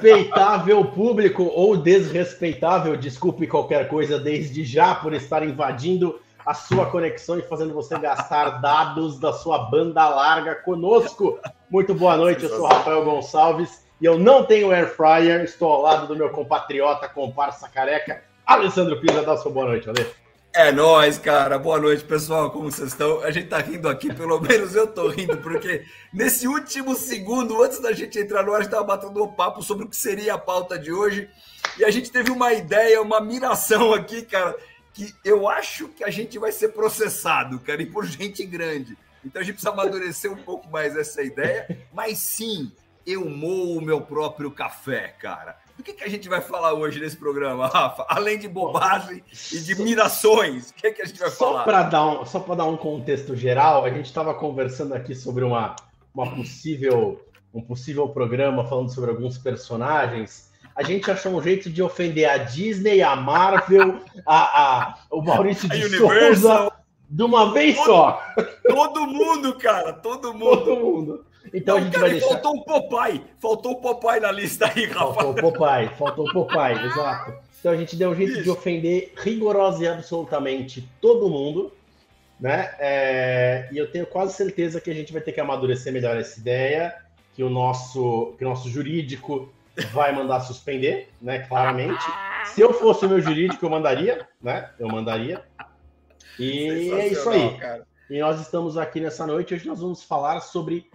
Respeitável público ou desrespeitável, desculpe qualquer coisa desde já por estar invadindo a sua conexão e fazendo você gastar dados da sua banda larga conosco. Muito boa noite, eu sou Rafael Gonçalves e eu não tenho air fryer, estou ao lado do meu compatriota, comparsa careca, Alessandro Pisa. Dá sua boa noite, Ale. É nóis, cara. Boa noite, pessoal. Como vocês estão? A gente tá rindo aqui, pelo menos eu tô rindo, porque nesse último segundo, antes da gente entrar no ar, a gente tava batendo um papo sobre o que seria a pauta de hoje. E a gente teve uma ideia, uma miração aqui, cara, que eu acho que a gente vai ser processado, cara, e por gente grande. Então a gente precisa amadurecer um pouco mais essa ideia. Mas sim, eu moo o meu próprio café, cara. Do que, que a gente vai falar hoje nesse programa, Rafa? Além de bobagem e de mirações, o que, que a gente vai só falar? Pra dar um, só para dar um contexto geral, a gente estava conversando aqui sobre uma, uma possível, um possível programa falando sobre alguns personagens. A gente achou um jeito de ofender a Disney, a Marvel, a, a o Maurício de Souza, de uma vez todo, só. Todo mundo, cara, todo mundo. Todo mundo. Então Não, a gente cara, vai deixar. Faltou um Popeye. Faltou o Popeye na lista aí, Rafa. Faltou o Popeye, faltou o Popeye, exato. Então a gente deu um jeito Isso. de ofender rigorosa e absolutamente todo mundo, né? É, e eu tenho quase certeza que a gente vai ter que amadurecer melhor essa ideia, que o nosso, que o nosso jurídico vai mandar suspender, né? Claramente. Se eu fosse o meu jurídico, eu mandaria, né? Eu mandaria. E é isso aí. Cara. E nós estamos aqui nessa noite. Hoje nós vamos falar sobre,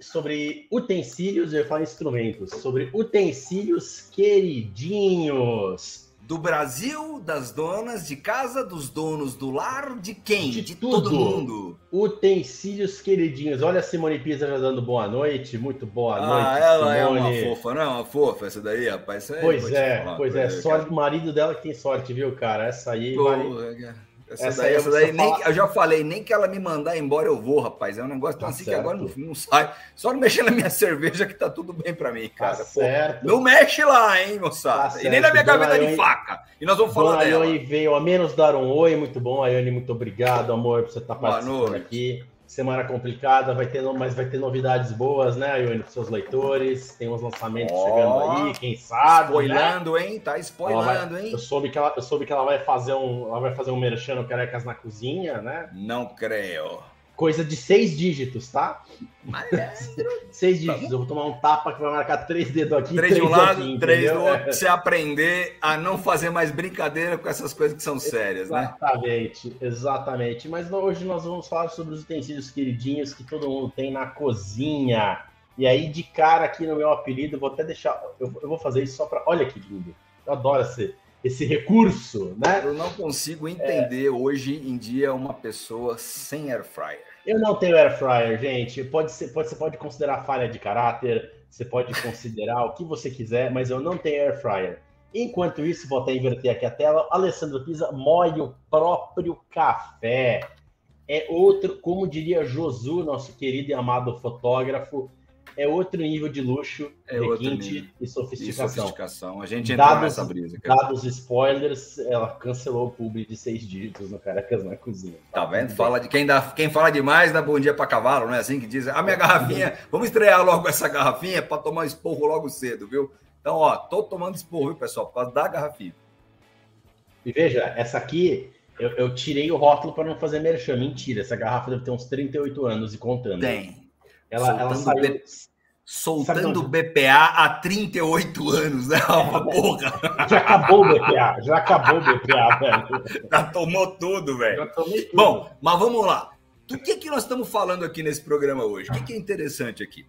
sobre utensílios, eu ia falar instrumentos, sobre utensílios queridinhos. Do Brasil, das donas de casa, dos donos do lar, de quem? De De, todo mundo. Utensílios queridinhos. Olha a Simone Pisa já dando boa noite. Muito boa ah, noite, ela é Simone. uma fofa, não é uma fofa essa daí, rapaz. Pois é, pois é. cara. do marido dela que tem sorte, viu, cara? Essa aí. Pô, vale-. Essa, Essa daí, essa daí nem, eu já falei, nem que ela me mandar embora eu vou, rapaz. É um negócio tão Tá assim que agora não, certo. não sai. Só não mexer na minha cerveja que tá tudo bem pra mim, Tá cara. Pô, certo. não mexe lá, hein, moçada. Tá e nem na minha certo. gaveta Dona de Ione- faca. E nós vamos falar Dona dela. Ione veio a menos dar um oi, muito bom. Ayane, muito obrigado, amor, por você estar Boa participando noite. aqui. Semana complicada, vai ter, mas vai ter novidades boas, né, Ayane, para seus leitores. Tem uns lançamentos Ó, chegando aí, quem sabe. né? Spoilando, hein? Tá spoilando, vai- hein? Eu soube que ela, eu soube que ela vai fazer um, ela vai fazer um merchan no Carecas na cozinha, né? Não creio. Coisa de seis dígitos, tá? Malandro. Seis dígitos. Eu vou tomar um tapa que vai marcar três dedos aqui, Três de um lado, aqui, três do outro, você aprender a não fazer mais brincadeira com essas coisas que são sérias, né? Exatamente, exatamente. Mas hoje nós vamos falar sobre os utensílios queridinhos que todo mundo tem na cozinha. E aí, de cara aqui no meu apelido, vou até deixar. Eu, eu vou fazer isso só para. Olha que lindo. Eu adoro esse, esse recurso, né? Eu não consigo entender hoje em dia uma pessoa sem air fryer. Eu não tenho air fryer, gente. Pode ser, pode, você pode considerar falha de caráter, você pode considerar o que você quiser, mas eu não tenho air fryer. Enquanto isso, vou até inverter aqui a tela. Alessandro Pisa moe o próprio café. É outro, como diria Josu, nosso querido e amado fotógrafo, é outro nível de luxo, É requinte e E sofisticação. sofisticação. A gente entrou Dados- nessa brisa, cara. Dados spoilers, ela cancelou o publi de seis dígitos no Caracas na cozinha. Tá vendo? Fala de quem, dá, quem fala demais dá bom dia para cavalo, não é assim que diz? A minha garrafinha, vamos estrear logo essa garrafinha para tomar esporro logo cedo, viu? Então, ó, tô tomando esporro, viu, pessoal, por causa da garrafinha. E veja, essa aqui, eu, eu tirei o rótulo para não fazer merchan. Mentira, essa garrafa deve ter uns 38 anos e contando. Tem. Ela, ela saiu. Soltando onde? BPA há 38 anos, né? Uma porra. Já acabou o BPA, já acabou o BPA, velho. Já tomou tudo, velho. Tudo. Bom, mas vamos lá. Do que, que nós estamos falando aqui nesse programa hoje? O que, que é interessante aqui?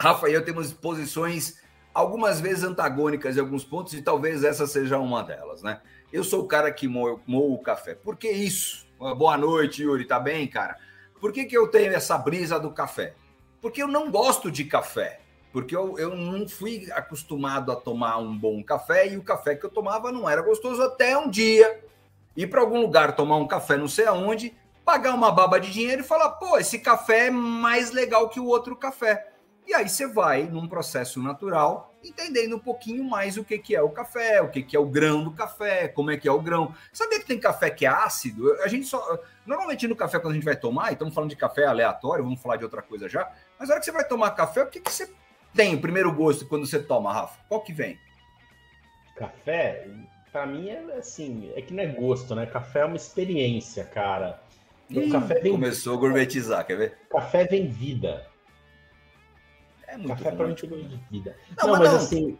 Rafa e eu temos posições algumas vezes antagônicas em alguns pontos e talvez essa seja uma delas, né? Eu sou o cara que moe o café. Por que isso? Boa noite, Yuri. Tá bem, cara? Por que, que eu tenho essa brisa do café? Porque eu não gosto de café. Porque eu, eu não fui acostumado a tomar um bom café e o café que eu tomava não era gostoso até um dia ir para algum lugar tomar um café não sei aonde, pagar uma baba de dinheiro e falar, pô, esse café é mais legal que o outro café. E aí você vai num processo natural, entendendo um pouquinho mais o que, que é o café, o que, que é o grão do café, como é que é o grão. Sabia que tem café que é ácido? A gente só. Normalmente no café, quando a gente vai tomar, e estamos falando de café aleatório, vamos falar de outra coisa já, mas na hora que você vai tomar café, o que, que você tem o primeiro gosto quando você toma, Rafa? Qual que vem? Café, para mim é assim, é que não é gosto, né? Café é uma experiência, cara. Ih, café vem... Começou a gourmetizar, quer ver? Café vem vida. É muito café para mim é de vida. Não, não mas, mas, assim,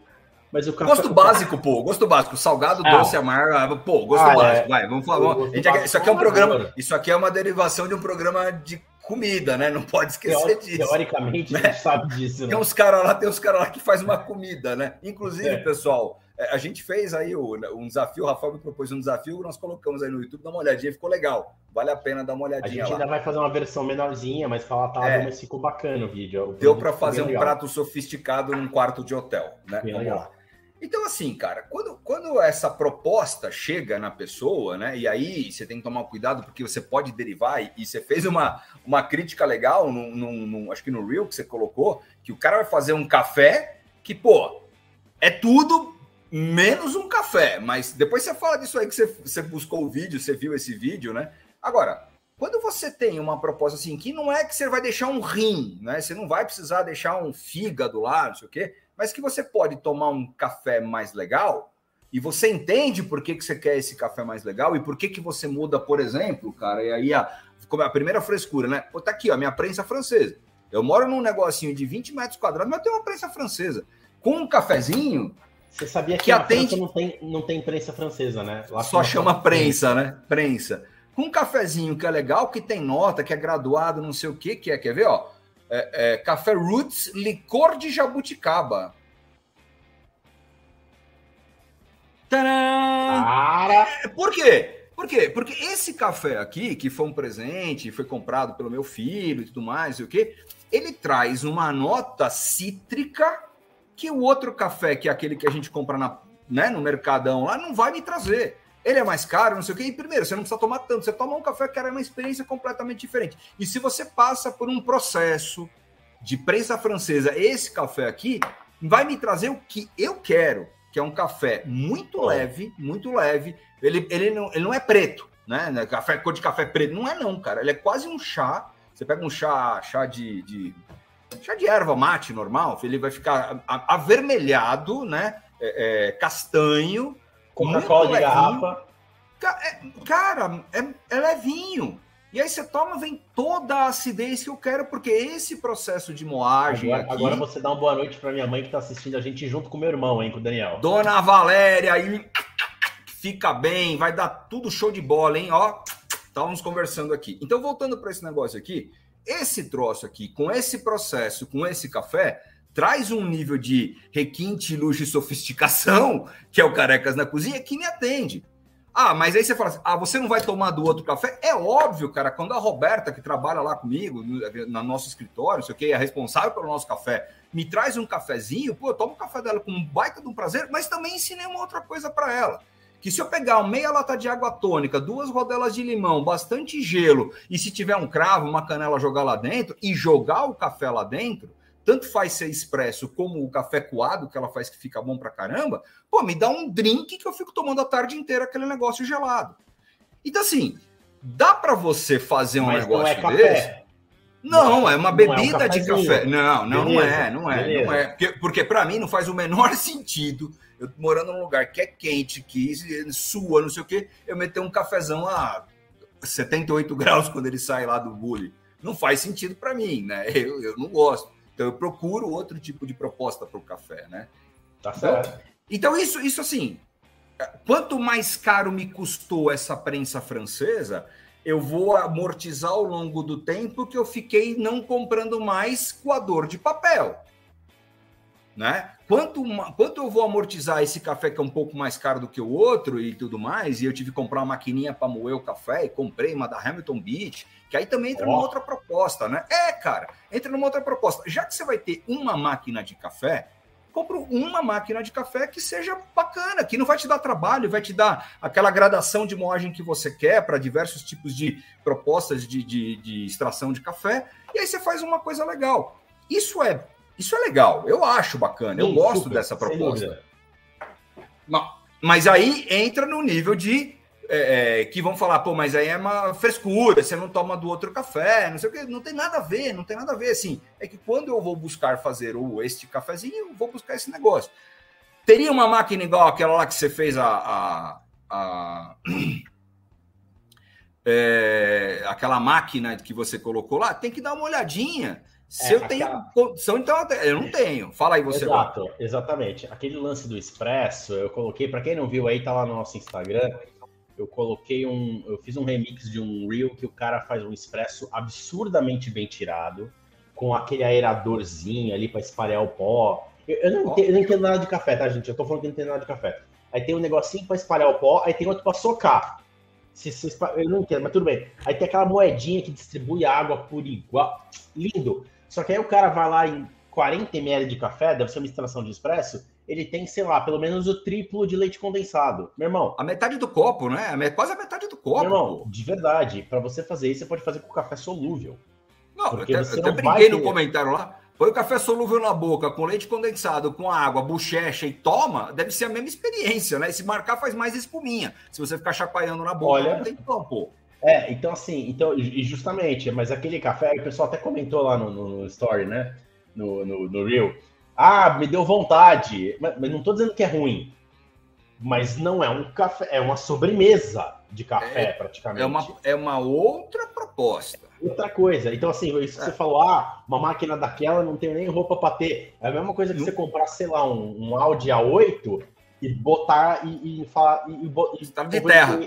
mas o café... Gosto básico, pô, gosto básico, salgado, ah, doce, amargo, pô, gosto ah, básico. É. Vai, vamos falar. isso aqui é um programa, isso aqui é uma derivação de um programa de comida, né? Não pode esquecer Teori disso. Teoricamente, né? a gente sabe disso. Né? Tem uns caras lá, tem uns caras lá que faz uma comida, né? Inclusive, é. pessoal, é, a gente fez aí um desafio, o Rafael me propôs um desafio, nós colocamos aí no YouTube, dá uma olhadinha, ficou legal. Vale a pena dar uma olhadinha. A gente lá. ainda vai fazer uma versão menorzinha, mas falatável, é. mas ficou bacana o vídeo. O Deu para fazer um legal. prato sofisticado num quarto de hotel, né? Bem Vamos legal. lá. Então, assim, cara, quando, quando essa proposta chega na pessoa, né? E aí você tem que tomar cuidado, porque você pode derivar, e, e você fez uma, uma crítica legal, no, no, no, acho que no Real que você colocou, que o cara vai fazer um café que, pô, é tudo menos um café. Mas depois você fala disso aí que você, você buscou o vídeo, você viu esse vídeo, né? Agora, quando você tem uma proposta assim, que não é que você vai deixar um rim, né? Você não vai precisar deixar um fígado lá, não sei o quê mas que você pode tomar um café mais legal e você entende por que, que você quer esse café mais legal e por que, que você muda, por exemplo, cara, e aí a, como a primeira frescura, né? Pô, tá aqui, ó, minha prensa francesa. Eu moro num negocinho de 20 metros quadrados, mas tenho uma prensa francesa. Com um cafezinho. Você sabia que, que atende... não tem, não tem prensa francesa, né? Lá Só chama prensa, né? Prensa. Com um cafezinho que é legal, que tem nota, que é graduado, não sei o que, que é. Quer ver, ó? É, é, café Roots Licor de Jabuticaba. Cara! É, por quê? Por quê? Porque esse café aqui, que foi um presente, foi comprado pelo meu filho e tudo mais, e o quê? Ele traz uma nota cítrica que o outro café, que é aquele que a gente compra na, né, no mercadão lá, não vai me trazer ele é mais caro, não sei o quê. E primeiro, você não precisa tomar tanto. Você toma um café que era uma experiência completamente diferente. E se você passa por um processo de prensa francesa, esse café aqui vai me trazer o que eu quero, que é um café muito oh. leve, muito leve. Ele, ele, não, ele não é preto, né? É café, cor de café preto. Não é, não, cara. Ele é quase um chá. Você pega um chá, chá de, de chá de erva mate normal, ele vai ficar avermelhado, né? É, é, castanho Coca-Cola de garrafa. É, cara, é, é levinho. E aí você toma, vem toda a acidez que eu quero, porque esse processo de moagem. Agora, aqui... agora você dá uma boa noite para minha mãe que está assistindo a gente junto com meu irmão, hein, com o Daniel. Dona Valéria, aí fica bem, vai dar tudo show de bola, hein? Ó, estávamos conversando aqui. Então, voltando para esse negócio aqui, esse troço aqui, com esse processo, com esse café, traz um nível de requinte, luxo e sofisticação, que é o Carecas na Cozinha, que me atende. Ah, mas aí você fala assim, ah, você não vai tomar do outro café? É óbvio, cara, quando a Roberta, que trabalha lá comigo, no, no nosso escritório, sei o que, é responsável pelo nosso café, me traz um cafezinho, pô, eu tomo o café dela com um baita de um prazer, mas também ensinei uma outra coisa para ela. Que se eu pegar meia lata de água tônica, duas rodelas de limão, bastante gelo, e se tiver um cravo, uma canela jogar lá dentro, e jogar o café lá dentro, tanto faz ser expresso como o café coado, que ela faz que fica bom pra caramba, pô, me dá um drink que eu fico tomando a tarde inteira aquele negócio gelado. Então, assim, dá para você fazer um Mas negócio é desse? Não, é uma bebida é um de café. Não, não, não é, não é, Beleza. não é. Porque, porque para mim não faz o menor sentido. Eu morando num lugar que é quente, que sua, não sei o quê, eu meter um cafezão a 78 graus quando ele sai lá do bully. Não faz sentido para mim, né? Eu, eu não gosto. Então eu procuro outro tipo de proposta para o café, né? Tá certo. Então, então, isso, isso assim, quanto mais caro me custou essa prensa francesa, eu vou amortizar ao longo do tempo que eu fiquei não comprando mais coador de papel. Né? Quanto, quanto eu vou amortizar esse café que é um pouco mais caro do que o outro e tudo mais, e eu tive que comprar uma maquininha para moer o café e comprei uma da Hamilton Beach, que aí também entra oh. numa outra proposta, né? É, cara, entra numa outra proposta. Já que você vai ter uma máquina de café, compra uma máquina de café que seja bacana, que não vai te dar trabalho, vai te dar aquela gradação de moagem que você quer para diversos tipos de propostas de, de, de extração de café, e aí você faz uma coisa legal. Isso é isso é legal, eu acho bacana, eu Sim, gosto super, dessa proposta. Mas aí entra no nível de é, é, que vão falar, pô, mas aí é uma frescura, você não toma do outro café, não sei o que, não tem nada a ver, não tem nada a ver, assim, é que quando eu vou buscar fazer o, este cafezinho, eu vou buscar esse negócio. Teria uma máquina igual aquela lá que você fez a, a, a é, aquela máquina que você colocou lá, tem que dar uma olhadinha. Se é, eu tenho aquela... condição, então eu não tenho. Fala aí você. Exato, exatamente. Aquele lance do expresso, eu coloquei, para quem não viu aí, tá lá no nosso Instagram. Eu coloquei um. Eu fiz um remix de um reel que o cara faz um expresso absurdamente bem tirado, com aquele aeradorzinho ali para espalhar o pó. Eu, eu, não entendo, eu, não entendo, nada de café, tá, gente? Eu tô falando que não entendo nada de café. Aí tem um negocinho para espalhar o pó, aí tem outro para socar. Se, se, eu não entendo, mas tudo bem. Aí tem aquela moedinha que distribui água por igual. Lindo. Só que aí o cara vai lá em 40 ml de café, deve ser uma instalação de expresso, ele tem, sei lá, pelo menos o triplo de leite condensado. Meu irmão. A metade do copo, né? Quase a metade do copo. Meu irmão, de verdade, para você fazer isso, você pode fazer com café solúvel. Não, porque eu até, eu até brinquei no comentário lá. Põe o café solúvel na boca, com leite condensado, com água, bochecha e toma, deve ser a mesma experiência, né? E se marcar, faz mais espuminha. Se você ficar chacoalhando na boca, Olha, não tem como, pô. É, então assim, então, e justamente, mas aquele café, o pessoal até comentou lá no, no story, né? No, no, no Reel. Ah, me deu vontade. Mas, mas, não tô dizendo que é ruim. Mas não é um café, é uma sobremesa de café, é, praticamente. É uma, é uma outra proposta outra coisa. Então, assim, isso que você é. falou, ah, uma máquina daquela não tem nem roupa para ter. É a mesma coisa que você comprar, sei lá, um, um Audi A8 e botar e, e falar. E, e, e de terra.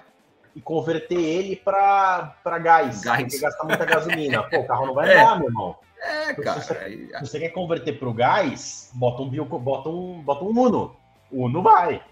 E converter ele para gás. Gás. Porque gasta muita gasolina. Pô, o carro não vai é. andar, meu irmão. É, cara. Se você, se você quer converter para o gás, bota um, bio, bota, um, bota um Uno. O Uno vai.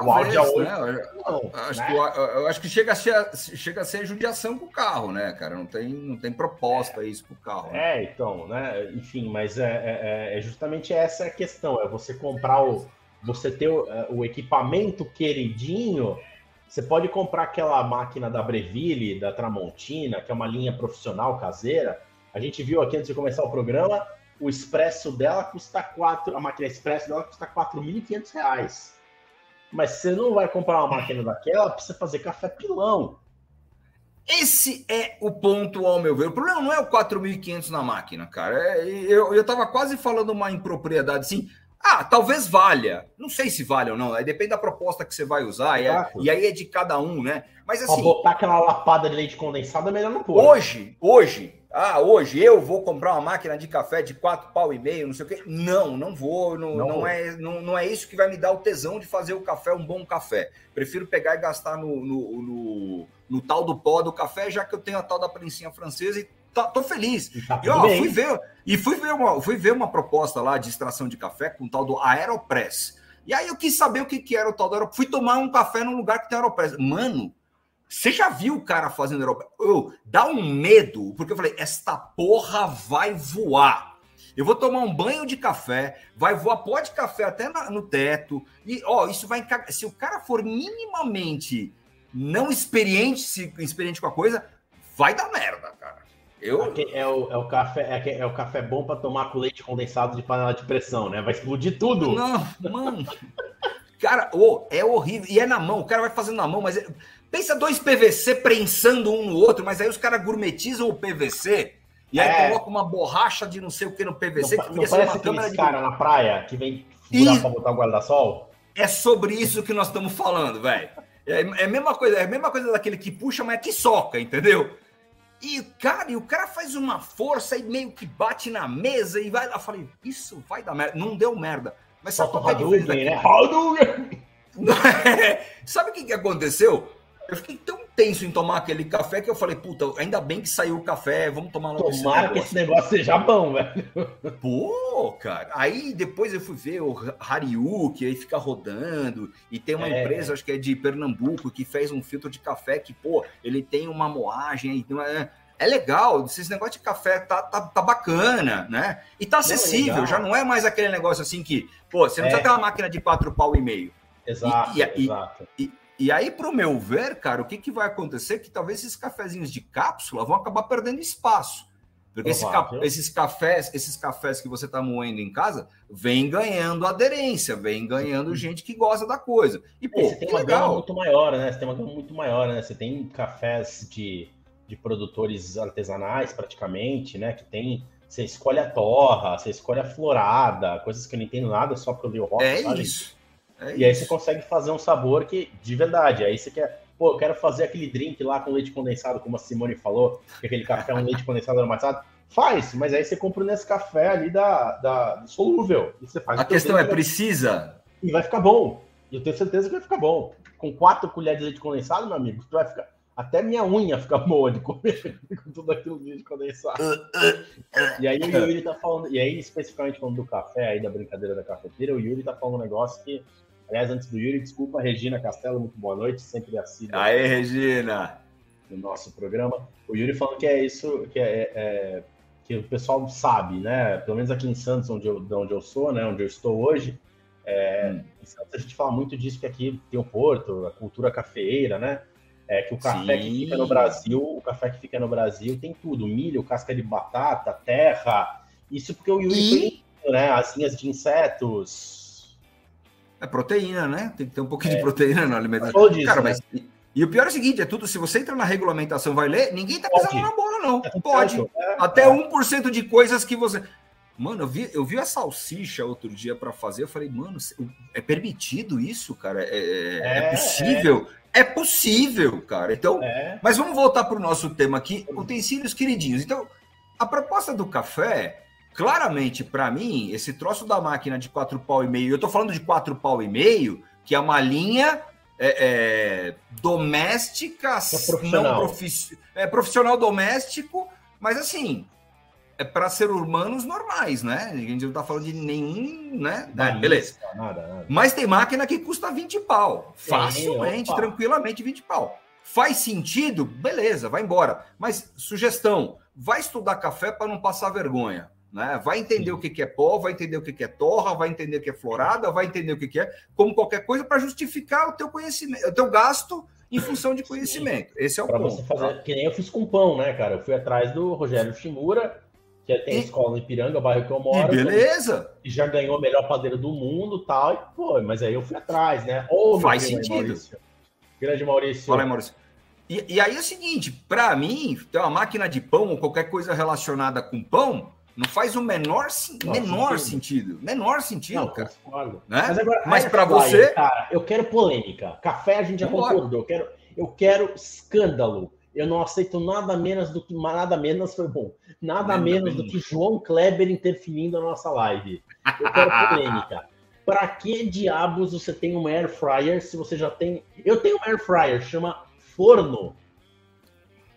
O Audi A8. Né? Não, acho né? que, eu acho que chega a, ser, chega a ser judiação com o carro, né, cara? Não tem, não tem proposta é. isso com o carro. Né? É, então, né? Enfim, mas é, é, é, justamente essa a questão: é você comprar o. Você ter o, é, o equipamento queridinho. Você pode comprar aquela máquina da Breville, da Tramontina, que é uma linha profissional caseira. A gente viu aqui antes de começar o programa, o expresso dela custa 4, a máquina expresso dela custa 4.500 reais. Mas você não vai comprar uma máquina daquela para você fazer café pilão. Esse é o ponto, ao meu ver. O problema não é o 4.500 na máquina, cara. É, eu, eu tava quase falando uma impropriedade assim. Ah, talvez valha. Não sei se vale ou não. Aí depende da proposta que você vai usar. E, é, e aí é de cada um, né? Mas assim. Pra botar aquela lapada de leite condensado é melhor não pôr. Hoje, hoje, ah, hoje eu vou comprar uma máquina de café de quatro pau e meio, não sei o quê. Não, não vou. Não, não, não é, não, não é isso que vai me dar o tesão de fazer o café um bom café. Prefiro pegar e gastar no, no, no, no tal do pó do café, já que eu tenho a tal da prensinha francesa e tá, tô feliz. E, tá e ó, fui ver, e fui ver, uma, fui ver uma proposta lá de extração de café com o tal do Aeropress. E aí eu quis saber o que, que era o tal do Aeropress. Fui tomar um café num lugar que tem Aeropress. Mano, você já viu o cara fazendo Europa? Eu, dá um medo, porque eu falei, esta porra vai voar. Eu vou tomar um banho de café, vai voar pó de café até no teto. E, ó, isso vai encagar. Se o cara for minimamente não experiente, se, experiente com a coisa, vai dar merda, cara. Eu... É, o, é o café, é, é o café bom para tomar com leite condensado de panela de pressão, né? Vai explodir tudo. Não, mano. Cara, oh, é horrível. E é na mão, o cara vai fazendo na mão, mas. É... Pensa dois PVC prensando um no outro, mas aí os caras gourmetizam o PVC e aí é. coloca uma borracha de não sei o que no PVC não, que não parece uma câmera de cara na praia que vem furar para botar o guarda-sol. É sobre isso que nós estamos falando, velho. É, é, a mesma coisa, é a mesma coisa daquele que puxa, mas é que soca, entendeu? E cara, e o cara faz uma força e meio que bate na mesa e vai lá. Eu falei, isso vai dar merda. Não deu merda. Mas só tocar de né? Sabe o que, que aconteceu? Eu fiquei tão tenso em tomar aquele café que eu falei, puta, ainda bem que saiu o café, vamos tomar logo Tomara esse que esse negócio seja bom, velho. Pô, cara. Aí depois eu fui ver o Hariu, que aí fica rodando, e tem uma é. empresa, acho que é de Pernambuco, que fez um filtro de café que, pô, ele tem uma moagem, é, é legal, esse negócio de café tá, tá, tá bacana, né? E tá acessível, é já não é mais aquele negócio assim que, pô, você não é. precisa ter uma máquina de quatro pau e meio. Exato, e, e, exato. E, e aí, para o meu ver, cara, o que, que vai acontecer? Que talvez esses cafezinhos de cápsula vão acabar perdendo espaço. Porque esse ca... esses cafés, esses cafés que você está moendo em casa, vem ganhando aderência, vem ganhando gente que gosta da coisa. E pô, você tem uma legal. gama muito maior, né? Você tem uma gama muito maior, né? Você tem cafés de, de produtores artesanais, praticamente, né? Que tem você escolhe a torra, você escolhe a florada, coisas que eu não entendo nada só para o rock. É sabe? isso. É e aí você consegue fazer um sabor que, de verdade, aí você quer, pô, eu quero fazer aquele drink lá com leite condensado, como a Simone falou, que aquele café é um leite condensado aromatizado. Faz, mas aí você compra nesse café ali da, da do solúvel. E você faz a questão é, precisa. E vai ficar bom. Eu tenho certeza que vai ficar bom. Com quatro colheres de leite condensado, meu amigo, tu vai ficar até minha unha fica boa de comer com tudo aquilo de condensado. e aí o Yuri tá falando, e aí especificamente falando do café, aí da brincadeira da cafeteira, o Yuri tá falando um negócio que, aliás, antes do Yuri, desculpa, Regina Castelo, muito boa noite, sempre assídua. Aê, Regina! No nosso programa. O Yuri falando que é isso, que é, é que o pessoal sabe, né? Pelo menos aqui em Santos, onde eu, onde eu sou, né? Onde eu estou hoje, é, hum. em Santos a gente fala muito disso que aqui tem o Porto, a cultura cafeeira, né? É que o café Sim. que fica no Brasil, o café que fica no Brasil tem tudo: milho, casca de batata, terra. Isso porque o Yuri e... né? Asinhas de insetos. É proteína, né? Tem que ter um pouquinho é. de proteína na alimentação. Disso, Cara, né? mas. E o pior é o seguinte: é tudo. Se você entra na regulamentação, vai ler, ninguém tá pisando na bola, não. É Pode. É, Até é. 1% de coisas que você. Mano, eu vi, eu vi a salsicha outro dia para fazer. Eu falei, mano, é permitido isso, cara? É, é, é, é possível? É possível, cara. Então, é. mas vamos voltar para o nosso tema aqui, utensílios queridinhos. Então, a proposta do café, claramente, para mim, esse troço da máquina de quatro pau e meio, eu estou falando de quatro pau e meio, que é uma linha é, é, doméstica, é profissional. não é profissional doméstico, mas assim, é para ser humanos normais, né? A gente não tá falando de nenhum, né? É, beleza. Nada, nada. Mas tem máquina que custa 20 pau. Facilmente, tranquilamente 20 pau. Faz sentido? Beleza, vai embora. Mas sugestão, vai estudar café para não passar vergonha. Né? Vai entender Sim. o que, que é pó, vai entender o que, que é torra, vai entender o que é florada, vai entender o que, que é, como qualquer coisa, para justificar o teu conhecimento, o teu gasto em função de conhecimento. Sim. Esse é o pra ponto. Você fazer, tá? Que nem eu fiz com pão, né, cara? Eu fui atrás do Rogério Shimura, que tem e... escola em Piranga, o bairro que eu moro. E beleza! E já ganhou a melhor padeira do mundo tal, e pô, mas aí eu fui atrás, né? Ou Faz sentido. Maurício. Grande Maurício. Fala aí, Maurício. E, e aí é o seguinte, para mim, ter uma máquina de pão ou qualquer coisa relacionada com pão, não faz o menor, Nossa, menor sentido. Menor sentido, não, cara. Né? Mas, agora, Mas para você. Cara, eu quero polêmica. Café a gente já concordou. Eu quero, eu quero escândalo. Eu não aceito nada menos do que nada menos foi bom. Nada menos do que João Kleber interferindo na nossa live. Eu quero polêmica. Para que diabos você tem um air fryer se você já tem? Eu tenho um air fryer, chama forno.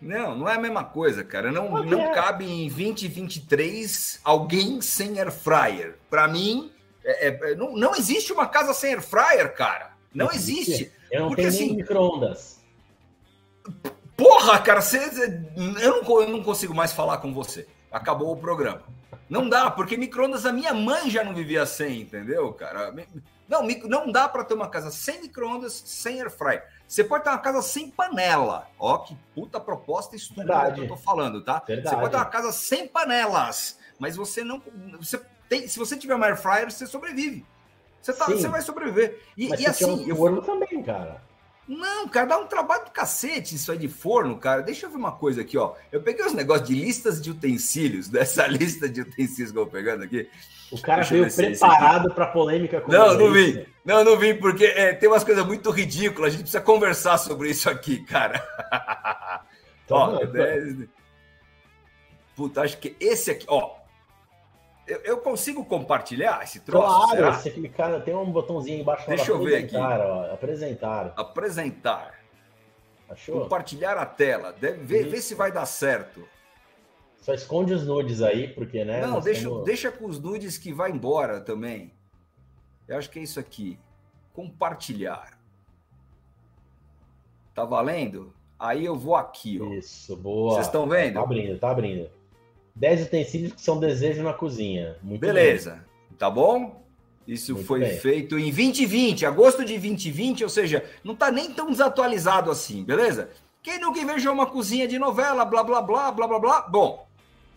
Não, não é a mesma coisa, cara. Não, não é. cabe em 2023 alguém sem air fryer. Para mim, é, é, não, não existe uma casa sem air fryer, cara. Não existe. Eu não Porque, tenho assim, micro-ondas. Porra, cara, você, eu, não, eu não consigo mais falar com você. Acabou o programa. Não dá, porque micro-ondas a minha mãe já não vivia sem, entendeu, cara? Não, não dá para ter uma casa sem micro-ondas, sem air fryer. Você pode ter uma casa sem panela. Ó, que puta proposta estúpida que eu tô falando, tá? Verdade. Você pode ter uma casa sem panelas, mas você não. Você tem, se você tiver uma air fryer, você sobrevive. Você, tá, você vai sobreviver. E, mas e assim. Um forno eu... também, cara. Não, cara, dá um trabalho do cacete isso aí de forno, cara. Deixa eu ver uma coisa aqui, ó. Eu peguei os negócios de listas de utensílios, dessa lista de utensílios que eu vou pegando aqui. O cara veio preparado para polêmica com Não, não vim. Não, não vim, porque é, tem umas coisas muito ridículas. A gente precisa conversar sobre isso aqui, cara. ó, é... Puta, acho que esse aqui, ó. Eu, eu, consigo compartilhar esse troço? Claro, você clicar, tem um botãozinho embaixo. Deixa eu ver aqui. Ó, apresentar. Apresentar. Achou? Compartilhar a tela. Deve ver, ver se vai dar certo. Só esconde os nudes aí, porque, né? Não, deixa, temos... deixa com os nudes que vai embora também. Eu acho que é isso aqui. Compartilhar. Tá valendo? Aí eu vou aqui, ó. Isso, boa. Vocês estão vendo? Tá abrindo, tá abrindo. 10 utensílios que são desejo na cozinha. Muito Beleza. Bem. Tá bom? Isso Muito foi bem. feito em 2020, agosto de 2020, ou seja, não tá nem tão desatualizado assim, beleza? Quem nunca invejou uma cozinha de novela, blá blá blá, blá blá blá. Bom,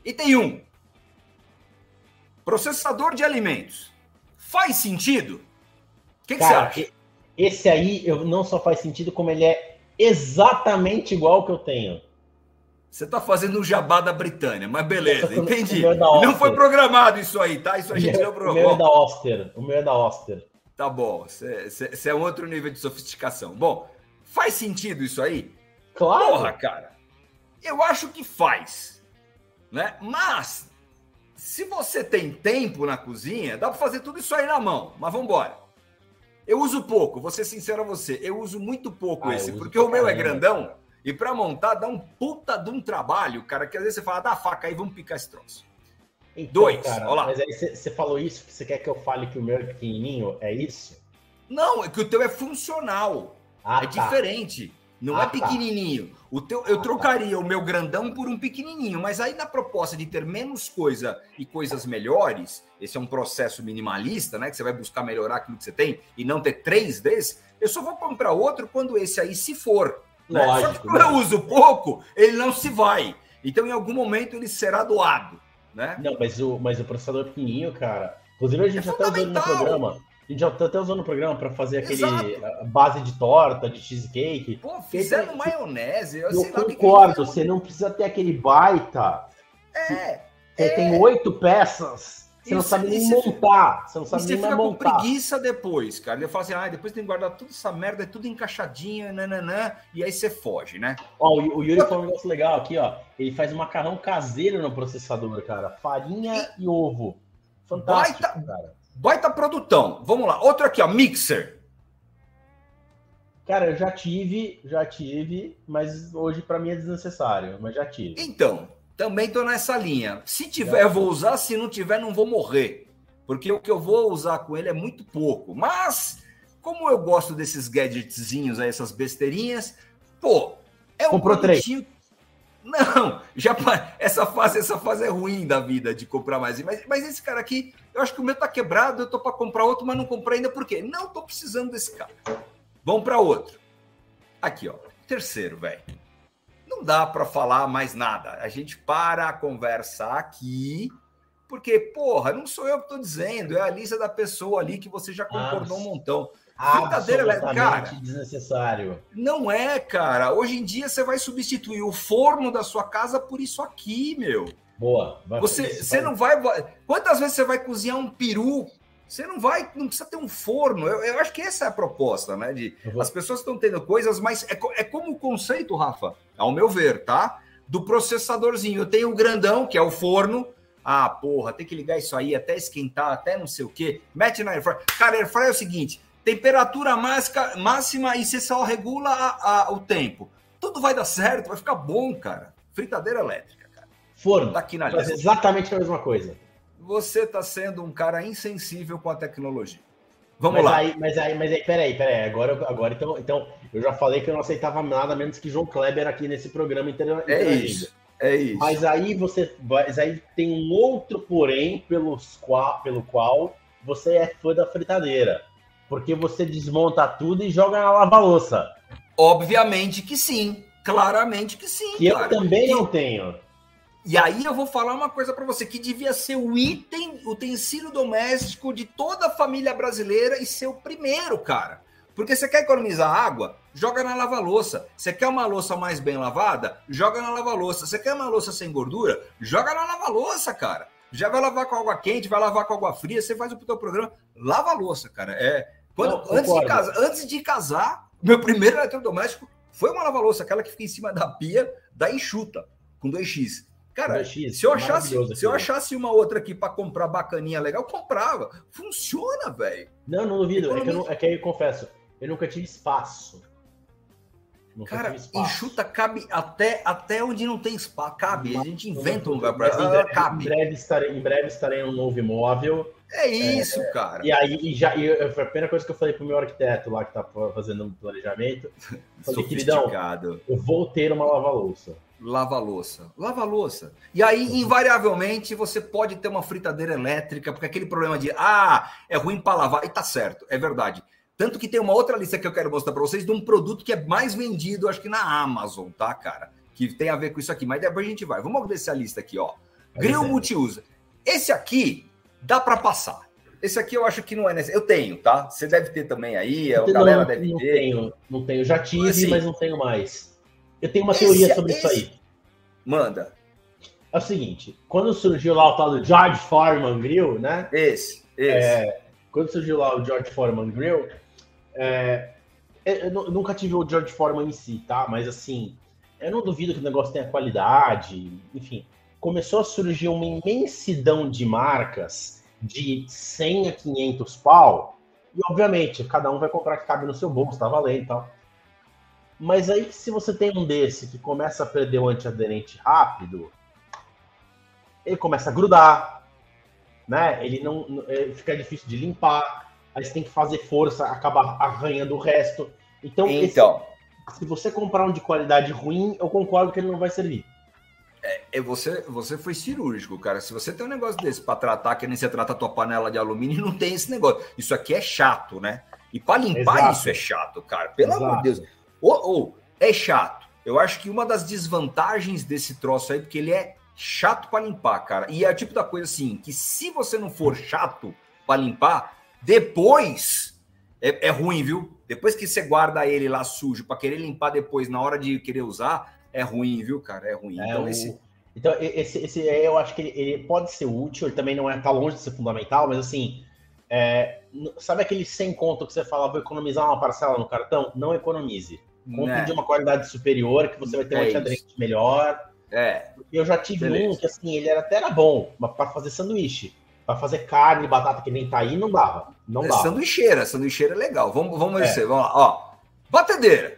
Item 1. Processador de alimentos. Faz sentido? O que, que você acha? Esse aí eu, não só faz sentido, como ele é exatamente igual ao que eu tenho. Você está fazendo um jabá da Britânia, mas beleza, entendi. Não foi programado isso aí, tá? Isso a gente não programou. O meu é da Oster. O meu é da Oster. Tá bom, você é um outro nível de sofisticação. Bom, faz sentido isso aí? Claro. Porra, cara. Eu acho que faz. Né? Mas, se você tem tempo na cozinha, dá para fazer tudo isso aí na mão. Mas vamos embora. Eu uso pouco, vou ser sincero a você. Eu uso muito pouco ah, esse, porque o meu é grandão. E para montar dá um puta de um trabalho, cara, que às vezes você fala, dá faca aí, vamos picar esse troço. Então, Dois, cara, olha lá. Mas aí você falou isso, você quer que eu fale que o meu é pequenininho? É isso? Não, é que o teu é funcional. Ah, é tá. diferente. Não ah, é tá. pequenininho. Tá. O teu, eu ah, trocaria tá. o meu grandão por um pequenininho, mas aí na proposta de ter menos coisa e coisas melhores, esse é um processo minimalista, né? Que você vai buscar melhorar aquilo que você tem e não ter três desses. Eu só vou comprar outro quando esse aí se for. Né? Lógico, só que como eu uso pouco, ele não se vai. Então, em algum momento, ele será doado né? Não, mas o, mas o processador pequenininho, cara. Inclusive, a gente é já tá usando no programa. A gente já tá até usando o programa para fazer aquele base de torta, de cheesecake. Pô, fizeram tem, maionese. Eu, eu concordo, que você não precisa ter aquele baita. É. Você é... tem oito peças. Você não sabe nem montar. Você não sabe nem fica montar. com preguiça depois, cara. Ele fala assim, ah, depois tem que guardar toda essa merda, é tudo encaixadinho, nananã, e aí você foge, né? Ó, o, Yuri falou um negócio legal aqui, ó. Ele faz um macarrão caseiro no processador, cara. Farinha e, e ovo. Fantástico, baita, cara. Baita produtão. Vamos lá. Outro aqui, ó, mixer. Cara, eu já tive, já tive, mas hoje para mim é desnecessário, mas já tive. Então, também estou nessa linha. Se tiver, eu vou usar. Se não tiver, não vou morrer. Porque o que eu vou usar com ele é muito pouco. Mas, como eu gosto desses gadgetzinhos aí, essas besteirinhas, pô, é um Comprou produtinho... três. Não, já essa fase, essa fase é ruim da vida de comprar mais. Mas, mas esse cara aqui, eu acho que o meu tá quebrado, eu tô para comprar outro, mas não comprei ainda por quê? Não tô precisando desse cara. Vamos para outro. Aqui, ó. Terceiro, velho não dá para falar mais nada. A gente para a conversa aqui, porque, porra, não sou eu que estou dizendo, é a lista da pessoa ali que você já concordou um montão. Fritadeira cara. desnecessário. Não é, cara. Hoje em dia você vai substituir o forno da sua casa por isso aqui, meu. Boa. você, você não vai. Quantas vezes você vai cozinhar um peru você não vai, não precisa ter um forno. Eu, eu acho que essa é a proposta, né? De, uhum. As pessoas estão tendo coisas, mas é, é como o conceito, Rafa, ao meu ver, tá? Do processadorzinho. Eu tenho o grandão, que é o forno. Ah, porra, tem que ligar isso aí até esquentar, até não sei o quê. Mete na airfryer. Cara, airfryer é o seguinte: temperatura máxima, e você só regula a, a, o tempo. Tudo vai dar certo, vai ficar bom, cara. Fritadeira elétrica, cara. Forno. Tá aqui na lista. Exatamente a mesma coisa você está sendo um cara insensível com a tecnologia. Vamos mas lá. Aí, mas aí, mas aí, peraí, peraí. Agora, agora então, então, eu já falei que eu não aceitava nada menos que João Kleber aqui nesse programa inteiro. É isso. É isso. Mas aí você, mas aí tem um outro porém pelos qual, pelo qual você é fã da fritadeira, porque você desmonta tudo e joga na lava-louça. Obviamente que sim, claramente que sim. Que eu também não tenho. E aí eu vou falar uma coisa para você que devia ser o item, o utensílio doméstico de toda a família brasileira e ser o primeiro, cara. Porque você quer economizar água? Joga na lava-louça. Você quer uma louça mais bem lavada? Joga na lava-louça. Você quer uma louça sem gordura? Joga na lava-louça, cara. Já vai lavar com água quente, vai lavar com água fria, você faz o teu programa. Lava a louça, cara. É, quando, Não, antes, de casar, antes de casar, meu primeiro eletrodoméstico foi uma lava-louça, aquela que fica em cima da pia da enxuta, com 2x. Cara, se eu achasse, se eu achasse uma outra aqui para comprar bacaninha legal, eu comprava. Funciona, velho. Não, não duvido. É que, eu é que eu confesso, eu nunca tive espaço. Nunca Cara, espaço. enxuta cabe até, até onde não tem espaço. Cabe, a gente inventa um lugar para ah, cabe. Em breve, estarei, em breve estarei em um novo imóvel. É isso, é, cara. E aí, e já, e a primeira coisa que eu falei pro meu arquiteto lá que tá fazendo um planejamento, falei, queridão, eu vou ter uma lava-louça lava louça. Lava louça. E aí, uhum. invariavelmente, você pode ter uma fritadeira elétrica, porque aquele problema de ah, é ruim para lavar. E tá certo, é verdade. Tanto que tem uma outra lista que eu quero mostrar para vocês de um produto que é mais vendido, acho que na Amazon, tá, cara? Que tem a ver com isso aqui. Mas depois a gente vai. Vamos ver essa lista aqui, ó. Grill multiuso. Esse aqui dá para passar. Esse aqui eu acho que não é necessário. Eu tenho, tá? Você deve ter também aí, a galera não, deve não ter. Tenho, não tenho. Já tive, assim, mas não tenho mais. Eu tenho uma teoria sobre esse... isso aí. Manda. É o seguinte, quando surgiu lá o tal do George Foreman Grill, né? Esse, esse. É, quando surgiu lá o George Foreman Grill, é, eu nunca tive o George Foreman em si, tá? Mas assim, eu não duvido que o negócio tenha qualidade, enfim. Começou a surgir uma imensidão de marcas de 100 a 500 pau, e obviamente, cada um vai comprar que cabe no seu bolso, tá valendo e tal. Mas aí, se você tem um desse que começa a perder o antiaderente rápido, ele começa a grudar, né? Ele não ele fica difícil de limpar, aí você tem que fazer força, acaba arranhando o resto. Então, então esse, se você comprar um de qualidade ruim, eu concordo que ele não vai servir. É, é você, você foi cirúrgico, cara. Se você tem um negócio desse para tratar, que nem você trata a tua panela de alumínio, não tem esse negócio. Isso aqui é chato, né? E para limpar Exato. isso é chato, cara. Pelo Exato. amor de Deus. Ou, ou, é chato. Eu acho que uma das desvantagens desse troço aí, porque ele é chato para limpar, cara. E é o tipo da coisa assim, que se você não for chato para limpar, depois é, é, ruim, viu? Depois que você guarda ele lá sujo para querer limpar depois na hora de querer usar, é ruim, viu, cara? É ruim. É, então, o... esse... então, esse, esse eu acho que ele, ele, pode ser útil, ele também não é tá longe de ser fundamental, mas assim, é, sabe aquele sem conto que você fala, vou economizar uma parcela no cartão? Não economize. Compre né? de uma qualidade superior, que você vai ter é um antiaderente melhor. É. Eu já tive Beleza. um que assim, ele era, até era bom, mas para fazer sanduíche. Para fazer carne, batata que nem tá aí, não dava. Não é, dava. Sanduicheira, sanduicheira é legal. Vamos, vamos é. vamos lá. Ó, batedeira.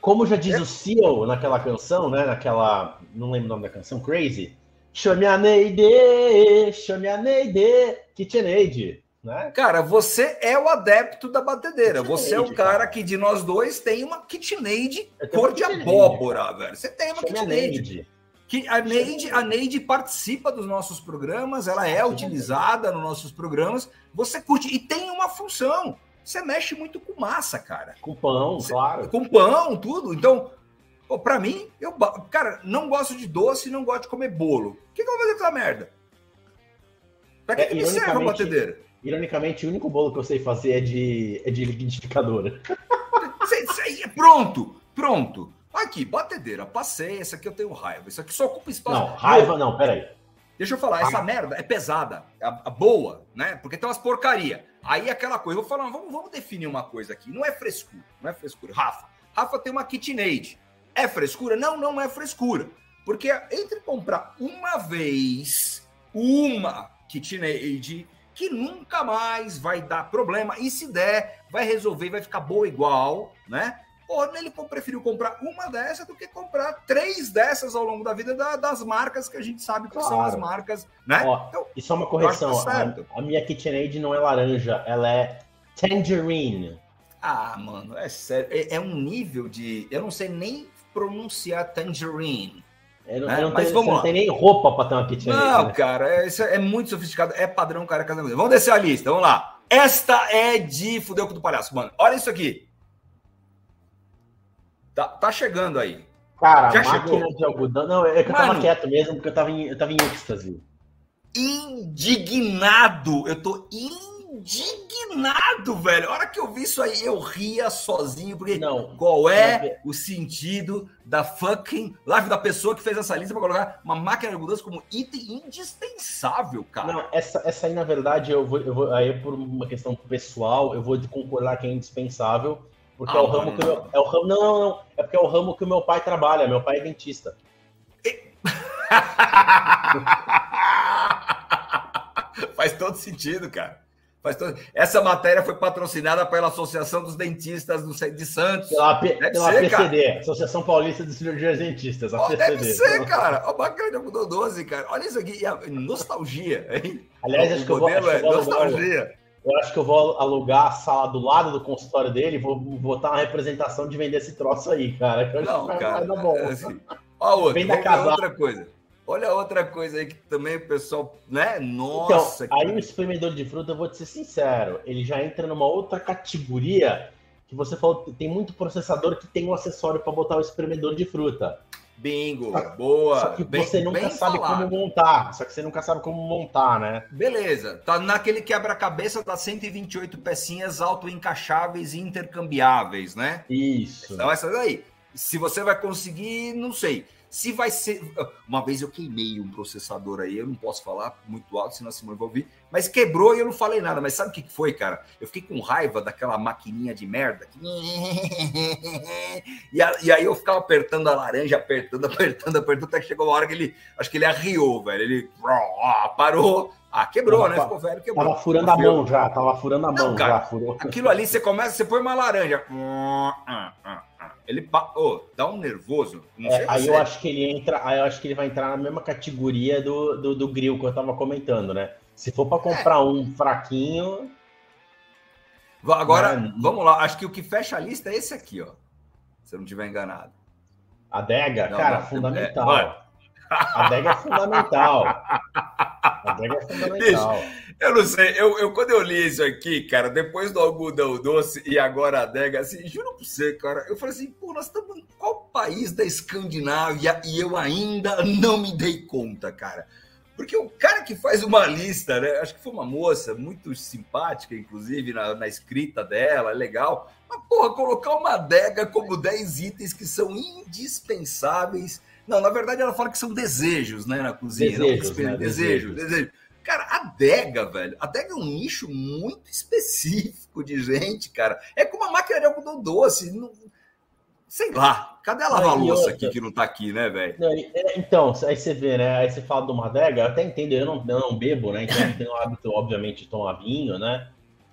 Como já diz é. o Seal naquela canção, né? Naquela. Não lembro o nome da canção, Crazy. Chame a Neide, chame a Neide, KitchenAid. Né? Cara, você é o adepto da batedeira. você é o cara, cara, que de nós dois tem uma KitchenAid cor de abóbora, velho. Você tem uma KitchenAid. Que a Neide, a Neide participa dos nossos programas, ela é utilizada nos nossos programas. Você curte e tem uma função. Você mexe muito com massa, cara. Com pão, você, claro. Com pão, tudo. Então, para mim, eu, cara, não gosto de doce, não gosto de comer bolo. O que, que eu vou fazer com essa merda? Pra que, é, que me serve uma batedeira? Ironicamente, o único bolo que eu sei fazer é de, é de liquidificadora. pronto, pronto. Aqui, batedeira, passei. Essa aqui eu tenho raiva. Isso aqui só ocupa espaço. Não, raiva não, peraí. Deixa eu falar, essa ah. merda é pesada, a, a, boa, né? Porque tem umas porcaria. Aí aquela coisa, eu vou falar, vamos, vamos definir uma coisa aqui. Não é frescura, não é frescura. Rafa, Rafa tem uma KitchenAid. É frescura? Não, não é frescura. Porque entre comprar uma vez uma KitchenAid que nunca mais vai dar problema. E se der, vai resolver, vai ficar boa igual, né? Ou ele preferiu comprar uma dessas do que comprar três dessas ao longo da vida da, das marcas que a gente sabe que claro. são as marcas, né? Ó, então, e só uma correção: tá a, a, minha KitchenAid não é laranja, ela é tangerine. Ah, mano, é sério. É, é um nível de. Eu não sei nem pronunciar tangerine. Eu não, né? eu não, Mas tenho, vamos não tem nem roupa para ter uma kitchen. Não, né? cara, é, isso é muito sofisticado. É padrão cara casamento. Vamos descer a lista, vamos lá. Esta é de Fudeu com do Palhaço, mano. Olha isso aqui. Tá, tá chegando aí. Cara, Já máquina chegou. de algodão. Não, é que eu mano, tava quieto mesmo, porque eu tava em, eu tava em êxtase. Indignado. Eu tô indignado indignado, velho. A hora que eu vi isso aí, eu ria sozinho, porque não, qual é não. o sentido da fucking live da pessoa que fez essa lista para colocar uma máquina de mudança como item indispensável, cara? Não, essa, essa aí, na verdade, eu vou, eu vou aí por uma questão pessoal, eu vou concordar que é indispensável, porque ah, é o ramo que eu, é o ramo, não, não, não, é porque é o ramo que o meu pai trabalha, meu pai é dentista. Faz todo sentido, cara. Todo... Essa matéria foi patrocinada pela Associação dos Dentistas de Santos. Pela, deve pela ser, PCD, cara. Associação Paulista de Cirurgias Dentistas. Oh, deve ser, cara. Oh, bacana, mudou 12, cara. Olha isso aqui. Nostalgia, hein? Aliás, acho que eu vou. Acho é nostalgia. Eu acho que eu vou alugar a sala do lado do consultório dele e vou botar uma representação de vender esse troço aí, cara. Não, cara. Bom. É assim, ó, outra, Vem da outra coisa. Olha outra coisa aí que também o pessoal, né? Nossa. Então, aí o espremedor de fruta, eu vou te ser sincero, ele já entra numa outra categoria que você falou, tem muito processador que tem um acessório para botar o espremedor de fruta. Bingo, boa. Só que bem, você nunca sabe falado. como montar. Só que você nunca sabe como montar, né? Beleza. Tá naquele quebra-cabeça das 128 pecinhas auto-encaixáveis e intercambiáveis, né? Isso. Então, essas aí. Se você vai conseguir, não sei. Se vai ser. Uma vez eu queimei um processador aí, eu não posso falar muito alto, senão a Simone vai ouvir, mas quebrou e eu não falei nada. Mas sabe o que foi, cara? Eu fiquei com raiva daquela maquininha de merda. E, aí eu ficava apertando a laranja, apertando, apertando, apertando, até que chegou uma hora que ele. Acho que ele arriou, velho. Ele parou. Ah, quebrou, tava, né? Ficou velho, quebrou. Tava furando a mão já, tava furando a mão não, cara, já. Furou. Aquilo ali, você começa, você põe uma laranja. Ele oh, dá um nervoso. É, aí eu acho que ele entra, aí eu acho que ele vai entrar na mesma categoria do, do, do grill que eu tava comentando, né? Se for para comprar é. um fraquinho. Agora, vamos lá. Acho que o que fecha a lista é esse aqui, ó. Se eu não estiver enganado. A Dega, não, cara, não, fundamental. É, a Dega é fundamental. A Dega é fundamental. Eu não sei, eu, eu, quando eu li isso aqui, cara, depois do algodão doce e agora a adega, assim, juro pra você, cara, eu falei assim, pô, nós estamos em qual país da Escandinávia e eu ainda não me dei conta, cara. Porque o cara que faz uma lista, né? Acho que foi uma moça muito simpática, inclusive, na, na escrita dela, é legal. Mas, porra, colocar uma adega como 10 itens que são indispensáveis. Não, na verdade, ela fala que são desejos, né, na cozinha. Desejos, não, né? desejos, desejos. desejos. Cara, a adega, velho, a adega é um nicho muito específico de gente, cara. É como a máquina de algodão doce. Não... Sei lá, cadê a lava-louça aqui que não tá aqui, né, velho? É, então, aí você vê, né? Aí você fala de uma adega, eu até entendo, eu não, eu não bebo, né? Então eu tenho o hábito, obviamente, de tomar vinho, né?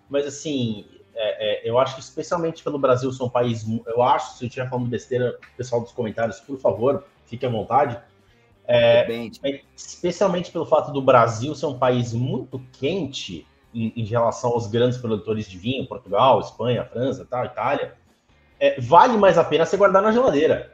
Mas assim, é, é, eu acho que especialmente pelo Brasil ser um país, eu acho, se eu estiver falando besteira, pessoal dos comentários, por favor, fique à vontade. É, especialmente pelo fato do Brasil ser um país muito quente em, em, relação aos grandes produtores de vinho, Portugal, Espanha, França, tal, Itália, é, vale mais a pena você guardar na geladeira.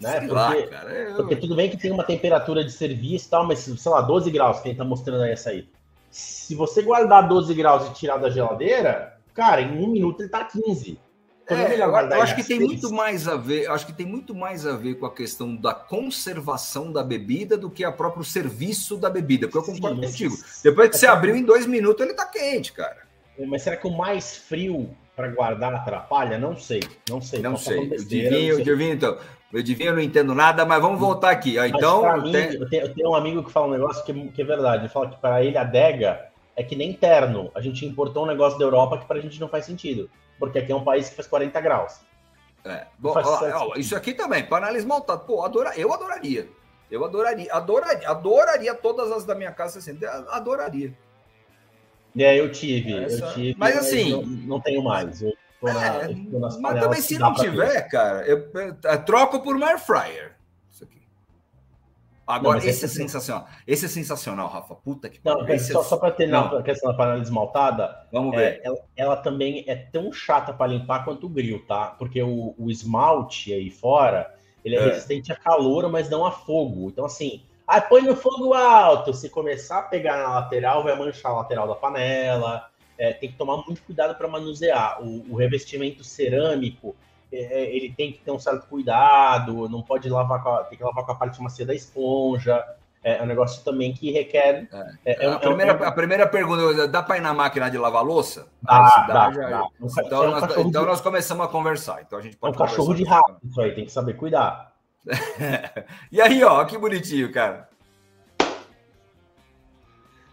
Né? Porque, lá, eu... porque, tudo bem que tem uma temperatura de serviço e tal, mas sei lá, 12 graus, quem tá mostrando aí essa aí. Se você guardar 12 graus e tirar da geladeira, cara, em um minuto ele tá 15. É, eu, eu acho que tem muito mais a ver, acho que tem muito mais a ver com a questão da conservação da bebida do que a próprio serviço da bebida, porque eu concordo Sim, contigo. Depois que você abriu em dois minutos, ele tá quente, cara. Mas será que o mais frio para guardar atrapalha? Não sei, não sei. Não sei. o Divinho, o Divinho, então. O Divinho eu não entendo nada, mas vamos voltar aqui. Então, mim, tem... eu, tenho, eu, tenho, um amigo que fala um negócio que, que é verdade. Ele fala que para ele a adega é que nem terno. A gente importou um negócio da Europa que para a gente não faz sentido porque aqui é um país que faz 40 graus. É. Bom, ó, ó, isso aqui também, panelis maltado. Pô, adora, eu adoraria. Eu adoraria, adoraria, adoraria todas as da minha casa assim, adoraria. É, eu tive, Essa... eu tive. Mas assim, não, não, tenho mais. Eu tô na, é, eu tô mas também se não tiver, cara, eu, eu, eu, troco por um air fryer. Agora, não, esse é, é sensacional. Esse é sensacional, Rafa. Puta que Não, só, é... só para terminar a questão da panela esmaltada. Vamos é, ver. É, ela, ela, também é tão chata para limpar quanto o grill, tá? Porque o, o esmalte aí fora, ele é, é, resistente a calor, mas não a fogo. Então, assim, ah, põe no fogo alto. Se começar a pegar na lateral, vai manchar a lateral da panela. É, tem que tomar muito cuidado para manusear. O, o revestimento cerâmico é, ele tem que ter um certo cuidado, não pode lavar com a, tem que lavar com a parte macia da esponja. É um negócio também que requer. É. É, é a, primeira, a primeira pergunta: dá para ir na máquina de lavar louça? Ah, dá, dá, já, dá. Então, nós, então de... nós começamos a conversar. Então a gente pode é um cachorro de rato, isso aí, tem que saber cuidar. e aí, ó, que bonitinho, cara.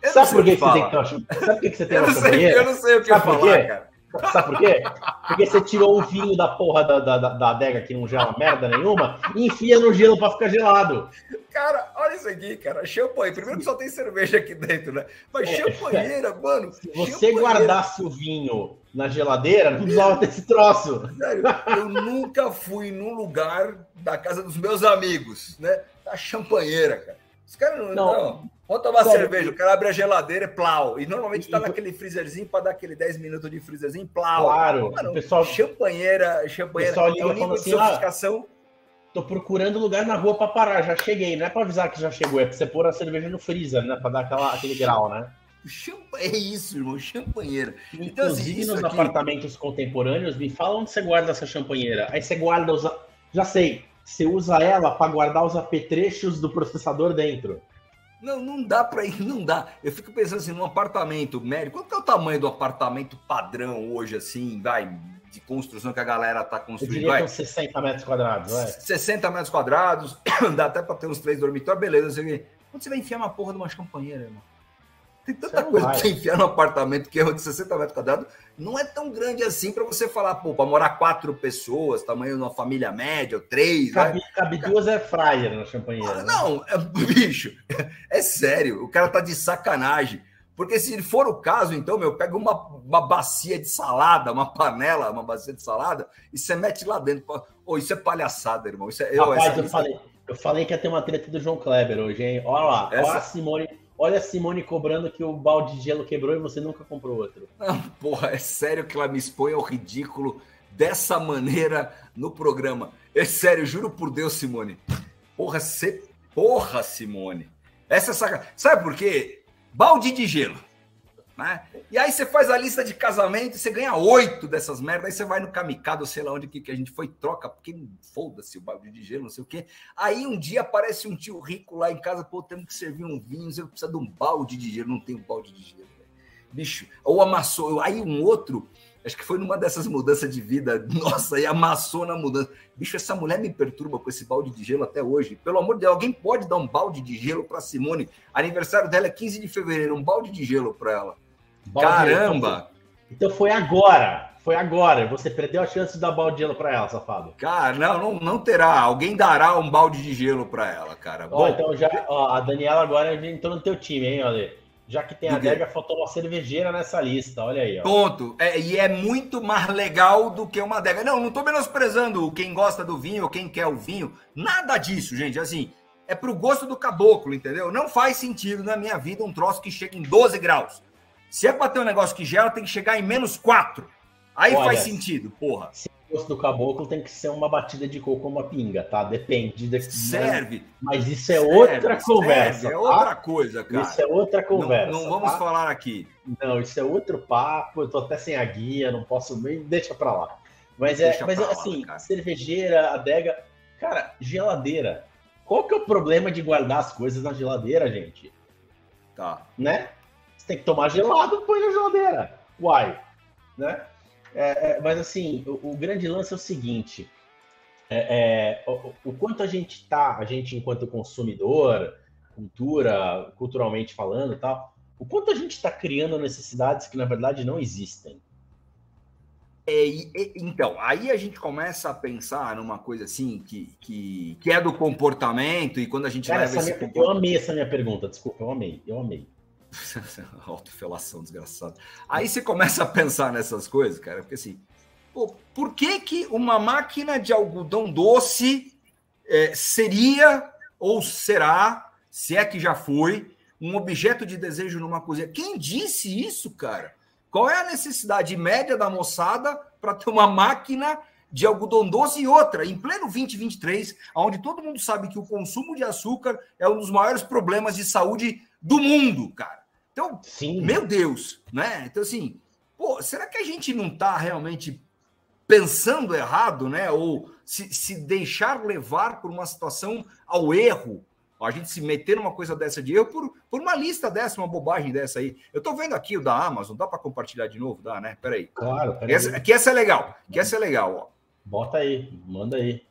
Eu Sabe por que, que você tem que Sabe por que você tem eu não sei, Eu não sei o que Sabe falar, cara. Sabe por quê? Porque você tirou o vinho da porra da, da, da adega que não gela merda nenhuma e enfia no gelo para ficar gelado. Cara, olha isso aqui, cara. Champanhe. Primeiro que só tem cerveja aqui dentro, né? Mas é, champanheira, mano. Se você guardasse o vinho na geladeira, não precisava ter esse troço. Sério, eu nunca fui num lugar da casa dos meus amigos, né? Da champanheira, cara. Os caras não. não. não. Vamos tomar Sério? cerveja, o cara abre a geladeira e plau. E normalmente tá naquele freezerzinho para dar aquele 10 minutos de freezerzinho, plau. Claro. Mano, pessoal, champanheira, champanheira. Pessoal é o nível de assim, ah, sofisticação. Ah, tô procurando lugar na rua para parar, já cheguei. Não é para avisar que já chegou, é para você pôr a cerveja no freezer, né? Para dar aquela, aquele grau, né? É isso, irmão, champanheira. Então, assim, Inclusive, assim, nos aqui... apartamentos contemporâneos, me fala onde você guarda essa champanheira. Aí você guarda os. Já sei, você usa ela para guardar os apetrechos do processador dentro. Não, não dá para ir, não dá. Eu fico pensando assim, num apartamento médio, qual que é o tamanho do apartamento padrão hoje, assim, vai, de construção que a galera tá construindo? Eu diria que 60 metros quadrados, vai. 60 metros quadrados, dá até para ter uns três dormitórios, beleza, você... Onde você vai enfiar uma porra de uma champanheira, irmão? Tem tanta coisa vai. que enfiar no apartamento que é de 60 metros quadrados, não é tão grande assim para você falar, pô, para morar quatro pessoas, tamanho de uma família média, ou três. Cabe, né? cabe duas é fryer na champanheira. Ah, não, é, bicho, é sério, o cara tá de sacanagem. Porque se for o caso, então, meu, pega uma, uma bacia de salada, uma panela, uma bacia de salada, e você mete lá dentro. Ô, isso é palhaçada, irmão. Isso é, Rapaz, eu, essa, eu, falei, eu falei que ia ter uma treta do João Kleber hoje, hein? Olha lá, essa... olha a Simone Olha a Simone cobrando que o balde de gelo quebrou e você nunca comprou outro. Não, porra, é sério que ela me expõe ao ridículo dessa maneira no programa. É sério, juro por Deus, Simone. Porra. Porra, Simone. Essa saca. Sabe por quê? Balde de gelo. Né? E aí você faz a lista de casamento você ganha oito dessas merdas, aí você vai no kamikado, sei lá onde que, a gente foi, troca, porque foda-se o balde de gelo, não sei o quê. Aí um dia aparece um tio rico lá em casa, pô, temos que servir um vinho, você precisa de um balde de gelo, não tem um balde de gelo. Bicho, ou amassou, aí um outro, acho que foi numa dessas mudanças de vida, nossa, e amassou na mudança. Bicho, essa mulher me perturba com esse balde de gelo até hoje. Pelo amor de Deus, alguém pode dar um balde de gelo para Simone? Aniversário dela é 15 de fevereiro, um balde de gelo para ela. Caramba! Então foi agora. Foi agora. Você perdeu a chance de dar balde de gelo para ela, safado. Cara, não, não, não terá. Alguém dará um balde de gelo para ela, cara. Ó, Bom, então já, ó, a Daniela agora entrou no teu time, hein, olha. Já que tem a adega, faltou uma cervejeira nessa lista, olha aí. Ó. Ponto. É, e é muito mais legal do que uma adega. Não, não tô menosprezando quem gosta do vinho ou quem quer o vinho. Nada disso, gente. Assim, é pro gosto do caboclo, entendeu? Não faz sentido na minha vida um troço que chega em 12 graus. Se é para ter um negócio que gela, tem que chegar em menos 4. Aí Olha, faz sentido, porra. Se o gosto do caboclo tem que ser uma batida de coco ou uma pinga, tá? Depende. De... Serve. Mas isso é serve, outra conversa. Serve, é tá? outra coisa, cara. Isso é outra conversa. Não, não vamos tá? falar aqui. Não, isso é outro papo. Eu tô até sem a guia, não posso nem. Deixa pra lá. Mas é, mas lá, assim, cara. cervejeira, adega. Cara, geladeira. Qual que é o problema de guardar as coisas na geladeira, gente? Tá. Né? Tem que tomar gelado, põe na geladeira. Uai, né? É, é, mas assim, o, o, grande lance é o seguinte: é, é o, o, quanto a gente tá, a gente enquanto consumidor, cultura, culturalmente falando, tal, o quanto a gente está criando necessidades que na verdade não existem. É, então, aí a gente começa a pensar numa coisa assim que, que, que é do comportamento, e quando a gente Cara, leva esse minha, Eu amei essa minha pergunta, desculpa, eu amei, eu amei. Autofelação desgraçada. Aí você começa a pensar nessas coisas, cara, porque assim, pô, por que, que uma máquina de algodão doce é, seria ou será, se é que já foi, um objeto de desejo numa cozinha? Quem disse isso, cara? Qual é a necessidade média da moçada para ter uma máquina de algodão doce e outra, em pleno 2023, onde todo mundo sabe que o consumo de açúcar é um dos maiores problemas de saúde do mundo, cara. Então, Sim. meu Deus, né? Então, assim, pô, será que a gente não está realmente pensando errado, né? Ou se, se deixar levar por uma situação ao erro? A gente se meter numa coisa dessa de erro por, por uma lista dessa, uma bobagem dessa aí. Eu tô vendo aqui o da Amazon, dá para compartilhar de novo? Dá, né? Peraí. Claro. Peraí. Essa, que essa é legal. Que essa é legal, ó. Bota aí, manda aí.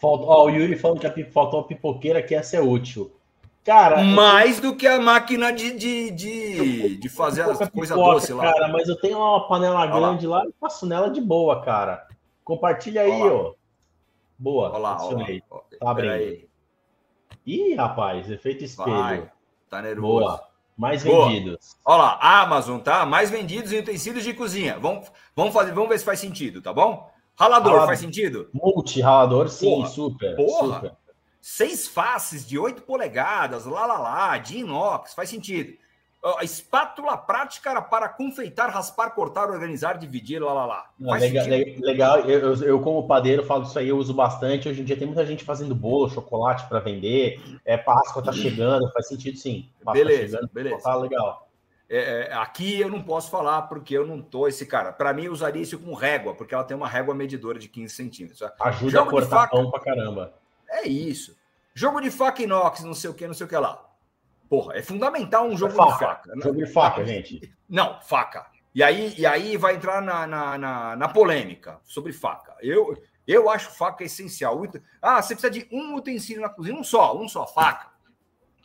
Falta, ó, o Yuri falando que faltou a pipoqueira, que essa é útil. Cara, mais do que a máquina de, de, de, de fazer as coisas doces lá. Cara, mas eu tenho uma panela grande lá e faço nela de boa, cara. Compartilha aí, ó. Boa. Olha lá, olha lá. Tá abrindo. Aí. Ih, rapaz, efeito espelho. Vai. Tá nervoso. Boa. Mais boa. vendidos. Olha lá, Amazon, tá? Mais vendidos em utensílios de cozinha. Vamos, vamos, fazer, vamos ver se faz sentido, tá bom? Ralador, Ralador. faz sentido? Multi-ralador, sim, porra. super. Porra. Super seis faces de 8 polegadas, lá, lá, lá, de inox, faz sentido. A espátula prática para confeitar, raspar, cortar, organizar, dividir, lá, lá, lá. Não, legal, legal. Eu, eu, como padeiro, falo isso aí, eu uso bastante. Hoje em dia tem muita gente fazendo bolo, chocolate para vender. É, Páscoa tá chegando, faz sentido sim. Páscoa beleza, tá chegando, beleza. Tá legal. É, é, aqui eu não posso falar porque eu não tô esse cara. Para mim, eu usaria isso com régua, porque ela tem uma régua medidora de 15 centímetros. Ajuda Jogo a cortar faca, pão pra caramba. É isso. Jogo de faca inox, não sei o que, não sei o que lá. Porra, é fundamental um jogo faca. de faca. Né? Jogo de faca, gente. Não, faca. E aí, e aí vai entrar na, na, na, na polêmica sobre faca. Eu, eu acho faca essencial. Ah, você precisa de um utensílio na cozinha, um só, um só, faca.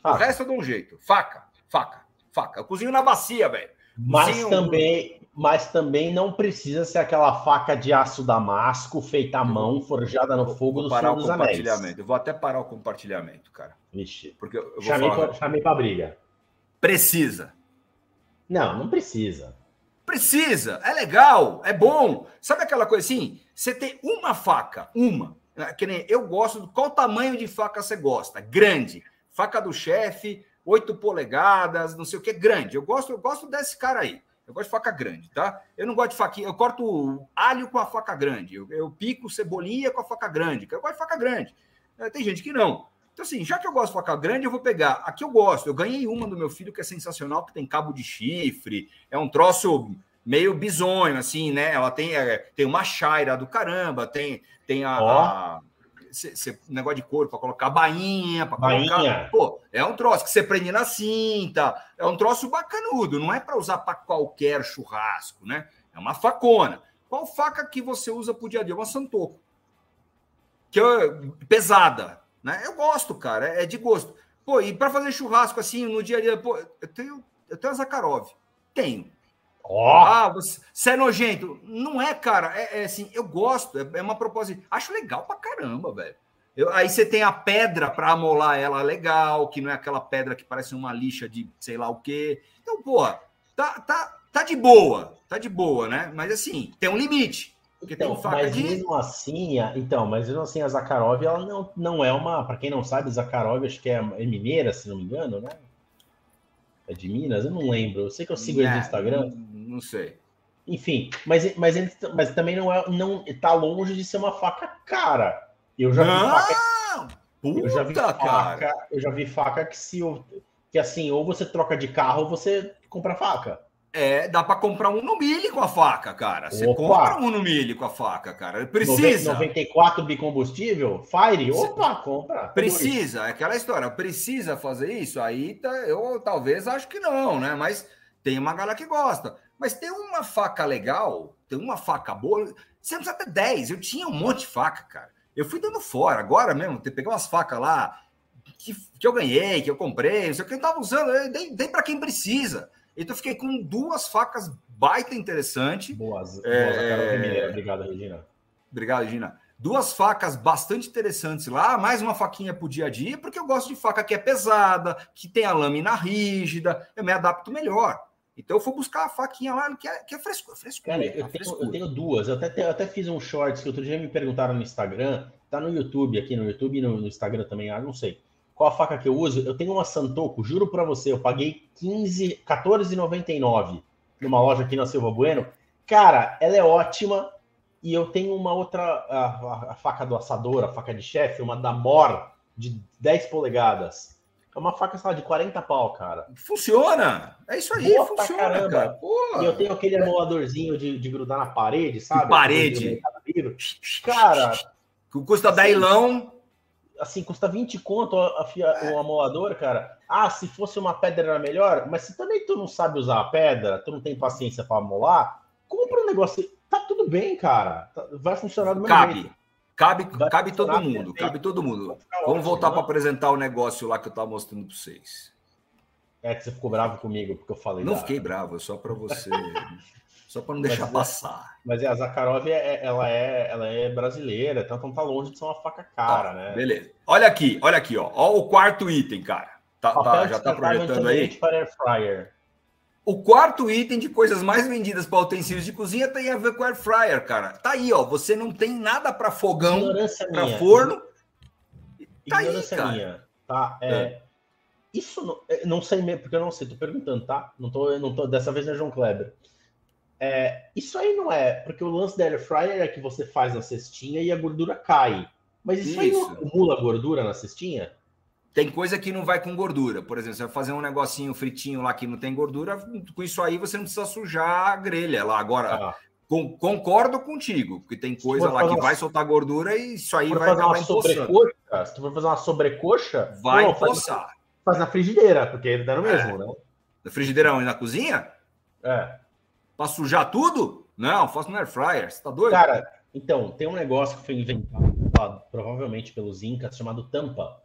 faca. O resto eu dou um jeito. Faca, faca, faca. Eu cozinho na bacia, velho. Mas também, mas também não precisa ser aquela faca de aço damasco feita à mão, forjada no fogo do Senhor dos Anéis. Eu vou até parar o compartilhamento, cara. Vixe. Porque eu vou chamei, falar... pra, chamei pra briga. Precisa. Não, não precisa. Precisa, é legal, é bom. Sabe aquela coisa assim? Você tem uma faca, uma. Né? Que nem eu gosto. Qual tamanho de faca você gosta? Grande. Faca do chefe, 8 polegadas, não sei o que, grande. Eu gosto, eu gosto desse cara aí. Eu gosto de faca grande, tá? Eu não gosto de faquinha. Eu corto alho com a faca grande. Eu, eu pico cebolinha com a faca grande. Eu gosto de faca grande. É, tem gente que não. Então, assim, já que eu gosto de faca grande, eu vou pegar. Aqui eu gosto. Eu ganhei uma do meu filho que é sensacional, que tem cabo de chifre. É um troço meio bizonho, assim, né? Ela tem, é, tem uma chaira do caramba, tem, tem a, oh. a cê, negócio de couro para colocar bainha, para colocar. Pô, é um troço que você prende na cinta. É um troço bacanudo. Não é para usar para qualquer churrasco, né? É uma facona. Qual faca que você usa pro dia a dia? Uma Santoco. Que é pesada né? Eu gosto, cara, é, é de gosto. Pô, e para fazer churrasco assim no dia a dia, pô, eu tenho, eu tenho a Zakharov. Tenho. Oh. Ah, você, é nojento. Não é, cara. É, é assim, eu gosto. É, é, uma proposta. Acho legal pra caramba, velho. Eu, aí você tem a pedra para amolar ela legal, que não é aquela pedra que parece uma lixa de sei lá o quê. Então, porra, tá, tá, tá de boa. Tá de boa, né? Mas assim, tem um limite. Porque então, tem faca mas de... mesmo assim, então, mas mesmo assim a Zakharov, ela não, não é uma, para quem não sabe, Zakharov acho que é, é, mineira, se não me engano, né? É de Minas, eu não lembro. Eu sei que eu sigo é, ele no Instagram. Não, sei. Enfim, mas mas ele, mas também não é não tá longe de ser uma faca cara. Eu já não, vi faca. Puta, eu já vi faca, cara. eu já vi faca que se que assim, ou você troca de carro ou você compra faca. É, dá para comprar um no milho com a faca, cara. Você Opa. compra um no milho com a faca, cara. Precisa. 94 bicombustível? Fire? Opa, compra. Precisa, é aquela história. Precisa fazer isso? Aí tá, eu talvez acho que não, né? Mas tem uma galera que gosta. Mas tem uma faca legal, tem uma faca boa. Você não precisa ter 10. Eu tinha um monte de faca, cara. Eu fui dando fora. Agora mesmo, pegar umas facas lá que, que eu ganhei, que eu comprei, não sei o que eu tava usando. dei, dei para quem precisa. Então, eu fiquei com duas facas baita interessante. Boas, é... boas Obrigado, Regina. Obrigado, Regina. Duas facas bastante interessantes lá, mais uma faquinha para o dia a dia, porque eu gosto de faca que é pesada, que tem a lâmina rígida, eu me adapto melhor. Então eu fui buscar a faquinha lá, que é, que é fresco, fresco. Cara, eu, é tenho, eu tenho, duas. Eu até, eu até fiz um shorts que outro dia me perguntaram no Instagram. Tá no YouTube, aqui no YouTube e no, no Instagram também, ah, não sei qual a faca que eu uso? Eu tenho uma Santoco, juro para você, eu paguei 15, 14,99 numa loja aqui na Silva Bueno. Cara, ela é ótima. E eu tenho uma outra, a, a faca do assador, a faca de chefe, uma da Mor, de 10 polegadas. É uma faca, sei lá, de 40 pau, cara. Funciona! É isso aí, Boa funciona, caramba. cara. Porra. E eu tenho aquele amoladorzinho de, de grudar na parede, sabe? parede. Cara... Que custa 10 lão assim, custa 20 conto a, a, o amolador, cara. Ah, se fosse uma pedra era melhor, mas se também tu não sabe usar a pedra, tu não tem paciência para amolar, compra um negócio. Tá tudo bem, cara. Tá, vai funcionar do mesmo cabe. jeito. Cabe, cabe todo mundo, cabe todo mundo. Vamos voltar para apresentar o negócio lá que eu estava mostrando para vocês. É que você ficou bravo comigo porque eu falei. Não da... fiquei bravo, é só para você. Só para não deixar mas, é- passar. Mas é, a Zakharov, é, ela, é, ela é brasileira, então não tá longe de ser uma faca cara, né? Beleza. Olha aqui, olha aqui, ó. Ó o quarto item, cara. Tá, tá já tá projetando aí? Para air fryer. O quarto item de coisas mais vendidas para utensílios de cozinha tem a ver com air fryer, cara. Tá aí, ó. Você não tem nada para fogão, para forno. Tá Ignorância aí, cara. minha, tá? É, é. Isso não, não sei mesmo, porque eu não sei, tô perguntando, tá? Não tô, não tô, dessa vez não é João Kleber. É, isso aí não é, porque o lance da air fryer é que você faz na cestinha e a gordura cai. Mas isso, isso. aí não acumula gordura na cestinha? Tem coisa que não vai com gordura. Por exemplo, você vai fazer um negocinho fritinho lá que não tem gordura, com isso aí você não precisa sujar a grelha lá. Agora, ah. com, concordo contigo, porque tem coisa lá que uma... vai soltar gordura e isso aí vai fazer uma sobrecoxa. Se tu for fazer uma sobrecoxa, vai empoçar. Faz, faz, na frigideira, porque dá no mesmo, é. né? Na frigideira e na cozinha? É. Pra sujar tudo? Não, faço no air fryer. Você tá doido? Cara, então, tem um negócio que foi inventado, provavelmente pelos Incas, chamado tampa.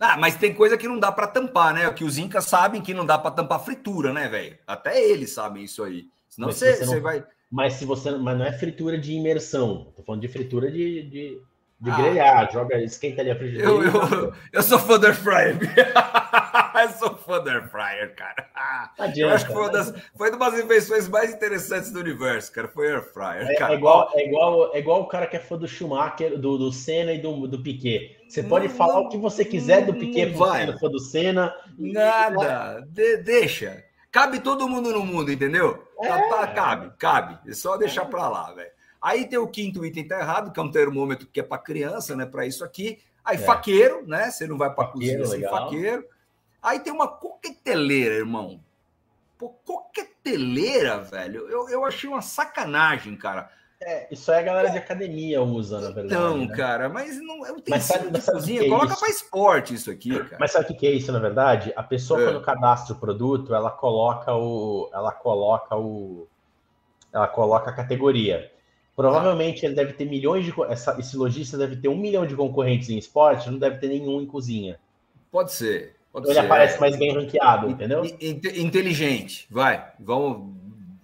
Ah, mas tem coisa que não dá para tampar, né? Que os incas sabem que não dá para tampar fritura, né, velho? Até eles sabem isso aí. Senão você, você, não... vai. Mas se você, mas não é fritura de imersão. Tô falando de fritura de, de, de ah, grelhar. Joga, esquenta ali a frigideira. Eu, eu, eu sou fã do air fryer. eu sou fã do air fryer, cara. Adianta, eu acho que foi uma, das, foi uma das invenções mais interessantes do universo, cara. Foi air fryer. É, é, igual, é, igual, é igual o cara que é fã do Schumacher, do, do Senna e do, do Piquet. Você pode não, falar o que você quiser do Piquet, vai. fã do Senna. Nada. De, deixa. Cabe todo mundo no mundo, entendeu? É. Tá, tá, cabe, cabe. É só deixar para lá, velho. Aí tem o quinto item tá errado, que é um termômetro que é para criança, né? Para isso aqui. Aí é. faqueiro, né? Você não vai para cozinha sem faqueiro. Aí tem uma coqueteleira, irmão. Pô, coqueteleira, velho. Eu, eu achei uma sacanagem, cara. É, isso aí a galera de academia usa, na verdade. Então, né? cara, mas não é tem sabe, de cozinha. É Coloca para esporte isso aqui, cara. Mas sabe o que é isso, na verdade? A pessoa, é. quando cadastra o produto, ela coloca o. Ela coloca o. Ela coloca a categoria. Provavelmente ele deve ter milhões de. Essa, esse lojista deve ter um milhão de concorrentes em esporte, não deve ter nenhum em cozinha. Pode ser. Pode ele ser. aparece mais bem ranqueado, entendeu? Inteligente. Vai, vamos.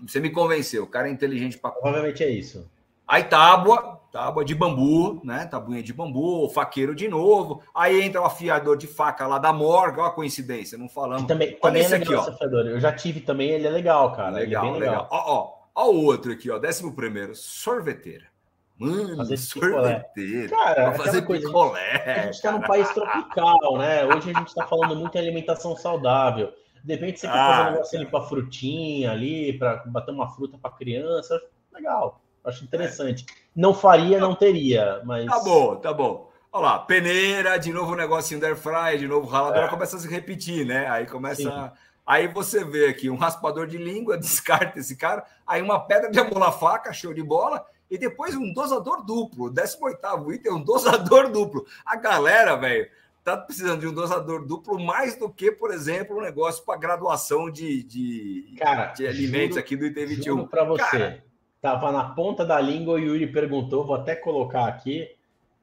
Você me convenceu. O cara é inteligente para. Provavelmente é isso. Aí tábua, tábua de bambu, né? Tabuinha de bambu, faqueiro de novo. Aí entra o afiador de faca lá da morga, olha a coincidência, não falamos. também, também é legal, aqui, ó. Afiador. Eu já tive também, ele é legal, cara. Legal, é legal. legal. Ó, ó, ó o outro aqui, ó. Décimo primeiro, sorveteira. Mano, fazer sorveteira. Cara, pra fazer coisa, picolé. A gente está num país tropical, né? Hoje a gente está falando muito em alimentação saudável. De repente você quer ah, fazer um negócio ali para frutinha ali, para bater uma fruta para criança. Legal. Acho interessante. Não faria, não teria, mas. Tá bom, tá bom. Olha lá, peneira, de novo o negocinho da airfryer, de novo raladora, é. começa a se repetir, né? Aí começa. Aí você vê aqui um raspador de língua, descarta esse cara. Aí uma pedra de amolar faca, show de bola. E depois um dosador duplo. 18 item, um dosador duplo. A galera, velho, tá precisando de um dosador duplo mais do que, por exemplo, um negócio para graduação de, de, cara, de alimentos juro, aqui do item 21. Para você. Cara, Tava na ponta da língua, o Yuri perguntou, vou até colocar aqui.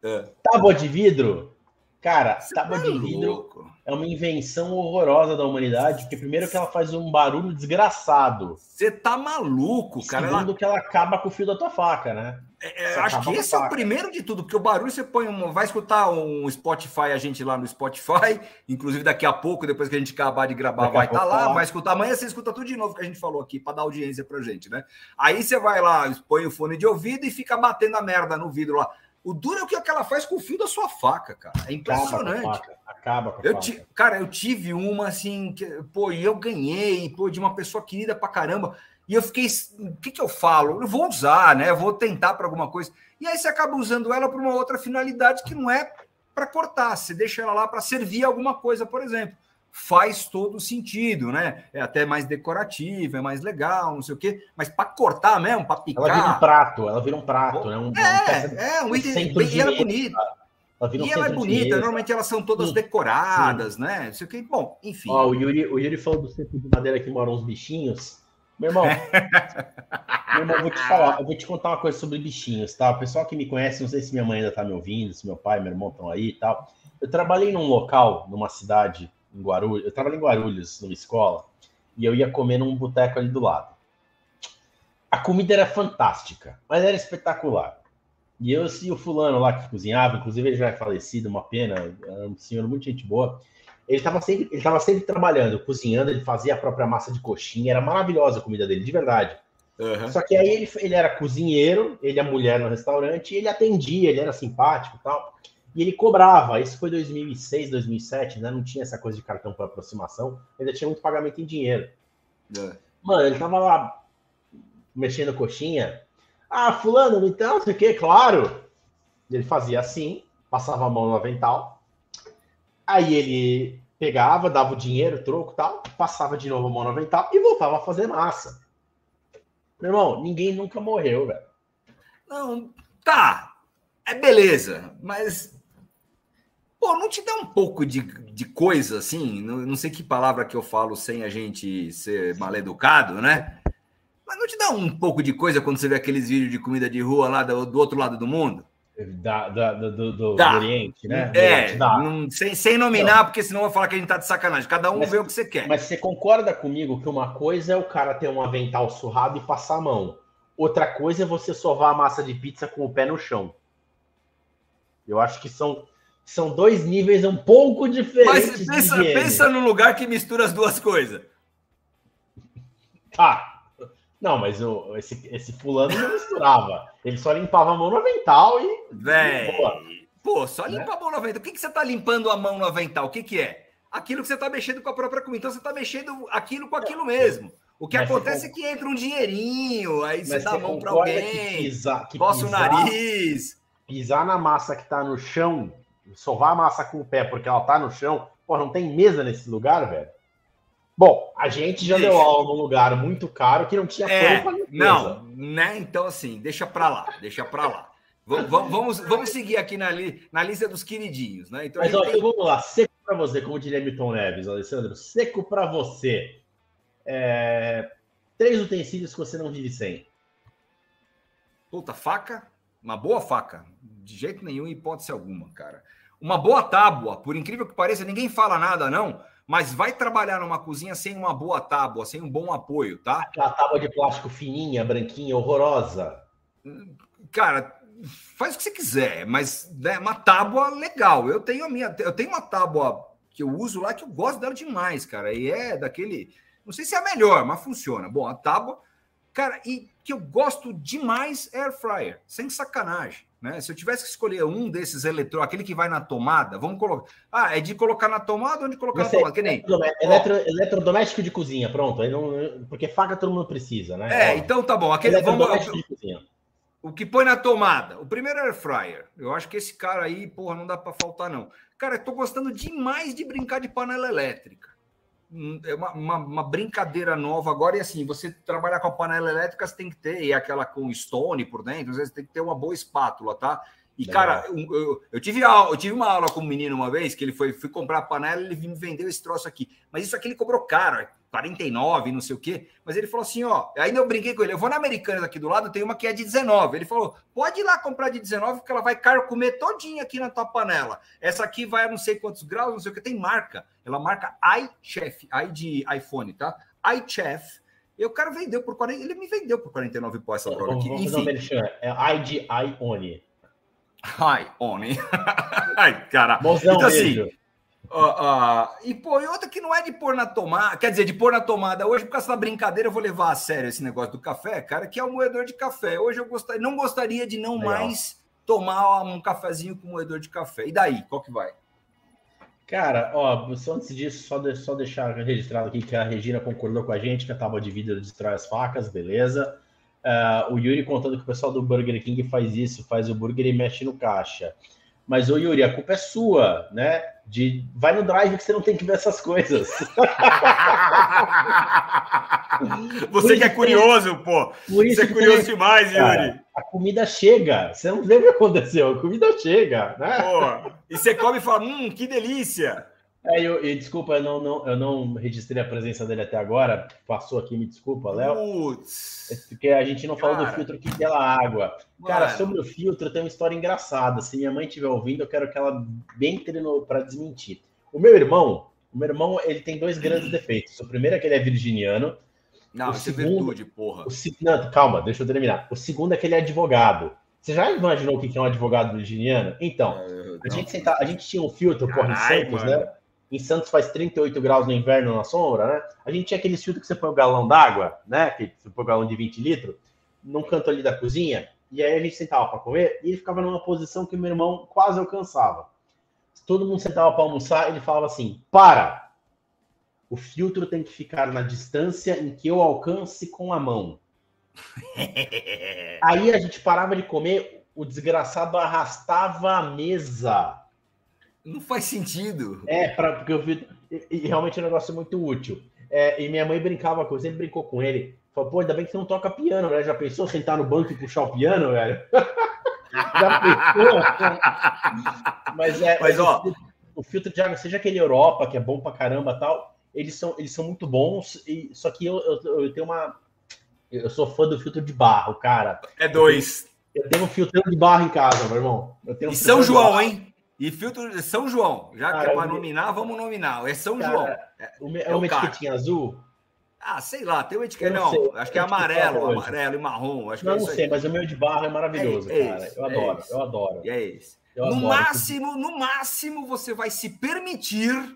É. Tábua de vidro? Cara, Você tábua tá de vidro é uma invenção horrorosa da humanidade, porque primeiro que ela faz um barulho desgraçado. Você tá maluco, cara. Segundo ela... que ela acaba com o fio da tua faca, né? É, é acho que esse é o primeiro de tudo, porque o barulho você põe um, vai escutar um Spotify, a gente lá no Spotify, inclusive daqui a pouco, depois que a gente acabar de gravar, daqui vai estar tá lá, vai escutar. Amanhã você escuta tudo de novo que a gente falou aqui, para dar audiência pra gente, né? Aí você vai lá, põe o fone de ouvido e fica batendo a merda no vidro lá. O duro é o que ela faz com o fio da sua faca, cara. É impressionante. Acaba com a faca. Acaba com a eu faca. Cara, eu tive uma assim, que, pô, e eu ganhei, pô, de uma pessoa querida pra caramba. E eu fiquei, o que, que eu falo? Eu vou usar, né? Eu vou tentar para alguma coisa. E aí você acaba usando ela para uma outra finalidade que não é para cortar. Você deixa ela lá para servir alguma coisa, por exemplo faz todo sentido, né? É até mais decorativo, é mais legal, não sei o quê, mas para cortar mesmo, para picar. Ela vira um prato, ela vira um prato, né? Um, é, é, um item, e ela é bonita. Ela um e ela é bonita, normalmente elas são todas sim, decoradas, sim. né? Não sei o quê. Bom, enfim. Ó, o, Yuri, o Yuri falou do centro de madeira que moram uns bichinhos. Meu irmão, meu irmão, eu vou te falar, eu vou te contar uma coisa sobre bichinhos, tá? O pessoal que me conhece, não sei se minha mãe ainda tá me ouvindo, se meu pai meu irmão estão aí e tal. Eu trabalhei num local, numa cidade em Guarulhos. Eu trabalhei em Guarulhos, numa escola, e eu ia comer num boteco ali do lado. A comida era fantástica, mas era espetacular. E eu e o fulano lá que cozinhava, inclusive ele já é falecido, uma pena, era um senhor muito gente boa. Ele estava sempre, ele tava sempre trabalhando, cozinhando, ele fazia a própria massa de coxinha, era maravilhosa a comida dele, de verdade. Uhum. Só que aí ele, ele era cozinheiro, ele é mulher no restaurante, e ele atendia, ele era simpático e tal. E ele cobrava, isso foi 2006, 2007, né? Não tinha essa coisa de cartão por aproximação, ainda tinha muito pagamento em dinheiro. É. Mano, ele tava lá mexendo coxinha. Ah, fulano, então, não sei o quê, claro. Ele fazia assim, passava a mão no avental. Aí ele pegava, dava o dinheiro, troco tal, passava de novo a mão no avental e voltava a fazer massa. Meu irmão, ninguém nunca morreu, velho. Não, tá. É beleza, mas. Pô, não te dá um pouco de, de coisa assim? Não, não sei que palavra que eu falo sem a gente ser mal educado, né? Mas não te dá um pouco de coisa quando você vê aqueles vídeos de comida de rua lá do, do outro lado do mundo? Da, da, do, do, do, Oriente, né? É, não, sem, sem nominar, não. porque senão vai falar que a gente tá de sacanagem. Cada um mas, vê o que você quer. Mas você concorda comigo que uma coisa é o cara ter um avental surrado e passar a mão. Outra coisa é você sovar a massa de pizza com o pé no chão. Eu acho que são, são dois níveis um pouco diferentes. Mas pensa, pensa no lugar que mistura as duas coisas. Tá. Não, mas o, esse, esse fulano não misturava. Ele só limpava a mão no avental e. Véi. Pô, só limpa né? a mão no avental. O que, que você tá limpando a mão no avental? O que, que é? Aquilo que você tá mexendo com a própria comida. Então você tá mexendo aquilo com aquilo mesmo. O que mas acontece é que entra um dinheirinho, aí você dá a mão para alguém, que pisar, que coça pisar, o nariz. Pisar na massa que tá no chão, sovar a massa com o pé porque ela tá no chão, pô, não tem mesa nesse lugar, velho. Bom, a gente já deixa. deu aula num lugar muito caro que não tinha é, Não, né? Então, assim, deixa para lá, deixa para lá. Vamos, vamos, vamos seguir aqui na, li, na lista dos queridinhos, né? Então, Mas, olha, tem... vamos lá, seco para você, como diria Milton Neves, Alessandro, seco para você. É... Três utensílios que você não vive sem. Puta, faca, uma boa faca, de jeito nenhum, hipótese alguma, cara. Uma boa tábua, por incrível que pareça, ninguém fala nada, não mas vai trabalhar numa cozinha sem uma boa tábua, sem um bom apoio, tá? Aquela tábua de plástico fininha, branquinha, horrorosa. Cara, faz o que você quiser, mas né, uma tábua legal. Eu tenho a minha, eu tenho uma tábua que eu uso lá que eu gosto dela demais, cara. E é daquele, não sei se é a melhor, mas funciona. Bom, a tábua, cara, e que eu gosto demais é air fryer, sem sacanagem. Né? Se eu tivesse que escolher um desses eletrônicos, aquele que vai na tomada, vamos colocar. Ah, é de colocar na tomada ou de colocar Você, na tomada? Que nem. Eletro, eletrodoméstico de cozinha, pronto. Não, porque faca todo mundo precisa, né? É, então tá bom. Aquele, vamos, de cozinha. O que põe na tomada? O primeiro é air fryer. Eu acho que esse cara aí, porra, não dá para faltar, não. Cara, eu tô gostando demais de brincar de panela elétrica. É uma, uma, uma, brincadeira nova agora. E assim, você trabalhar com a panela elétrica, você tem que ter, aquela com stone por dentro, você tem que ter uma boa espátula, tá? E, cara, eu, eu, eu, tive aula, eu tive uma aula com um menino uma vez que ele foi fui comprar a panela ele me vendeu esse troço aqui. Mas isso aqui ele cobrou caro, 49, não sei o quê. Mas ele falou assim: ó, ainda eu brinquei com ele, eu vou na Americanas aqui do lado, tem uma que é de 19. Ele falou: pode ir lá comprar de 19, porque ela vai carcomer todinha aqui na tua panela. Essa aqui vai a não sei quantos graus, não sei o que, tem marca. Ela marca iChef, i de iPhone, tá? iChef. E o cara vendeu por 40, ele me vendeu por 49 pó essa droga aqui. Enfim. É i de iOne. iOne. Ai, cara. Mozão então, assim, Uh, uh, e, pô, e outra que não é de pôr na tomada, quer dizer, de pôr na tomada hoje, por causa da brincadeira, eu vou levar a sério esse negócio do café, cara, que é o moedor de café. Hoje eu gostaria, não gostaria de não Legal. mais tomar um cafezinho com moedor de café. E daí, qual que vai? Cara, ó, só antes disso, só, de, só deixar registrado aqui que a Regina concordou com a gente que a tábua de vidro destrói as facas, beleza. Uh, o Yuri contando que o pessoal do Burger King faz isso, faz o burger e mexe no caixa. Mas, ô Yuri, a culpa é sua, né? De vai no drive que você não tem que ver essas coisas. você que é curioso, pô. Você é curioso demais, cara, Yuri. A comida chega. Você não vê o que aconteceu. A comida chega, né? Pô, e você come e fala, hum, que delícia. É, eu, eu, desculpa, eu não, não, eu não registrei a presença dele até agora. Passou aqui, me desculpa, Léo. Putz. É porque a gente não falou cara, do filtro que pela água. Cara, mano. sobre o filtro, tem uma história engraçada. Se minha mãe estiver ouvindo, eu quero que ela bem entre para desmentir. O meu irmão, o meu irmão, ele tem dois grandes defeitos. O primeiro é que ele é virginiano. Não, o isso é segundo, é virtude, porra. O, não, calma, deixa eu terminar. O segundo é que ele é advogado. Você já imaginou o que é um advogado virginiano? Então, é, a, gente senta, a gente tinha um filtro, Carai, corre Santos, mano. né? Em Santos faz 38 graus no inverno na sombra, né? A gente tinha aquele filtro que você põe o galão d'água, né? Que você põe o galão de 20 litros, num canto ali da cozinha. E aí a gente sentava para comer e ele ficava numa posição que o meu irmão quase alcançava. Todo mundo sentava para almoçar, ele falava assim: para! O filtro tem que ficar na distância em que eu alcance com a mão. aí a gente parava de comer, o desgraçado arrastava a mesa Não faz sentido. É, pra, porque eu vi. E, e realmente é um negócio muito útil. É, e minha mãe brincava com sempre brincou com ele. Falou, pô, ainda bem que você não toca piano, né? Já pensou sentar no banco e puxar o piano, velho? Já pensou? Mas é. Mas, ó. O filtro de água, seja aquele Europa, que é bom pra caramba tal, eles são, eles são muito bons, e, só que eu, eu, eu tenho uma. Eu sou fã do filtro de barro, cara. É dois. Eu tenho um filtro de barro em casa, meu irmão. Eu tenho um e São João, hein? E filtro de São João. Já que Cara, é para nominar, vamos nominar. É São Cara, João. É- O é É o uma cara. etiquetinha azul? Ah, sei lá, tem uma etiqueta. Não, não acho que é amarelo, amarelo e marrom. Acho que Não, é não isso sei, mas o meu de barro é maravilhoso, É- é cara. isso, eu é adoro, isso. eu adoro. E é esse. Eu no máximo, no máximo, você vai se permitir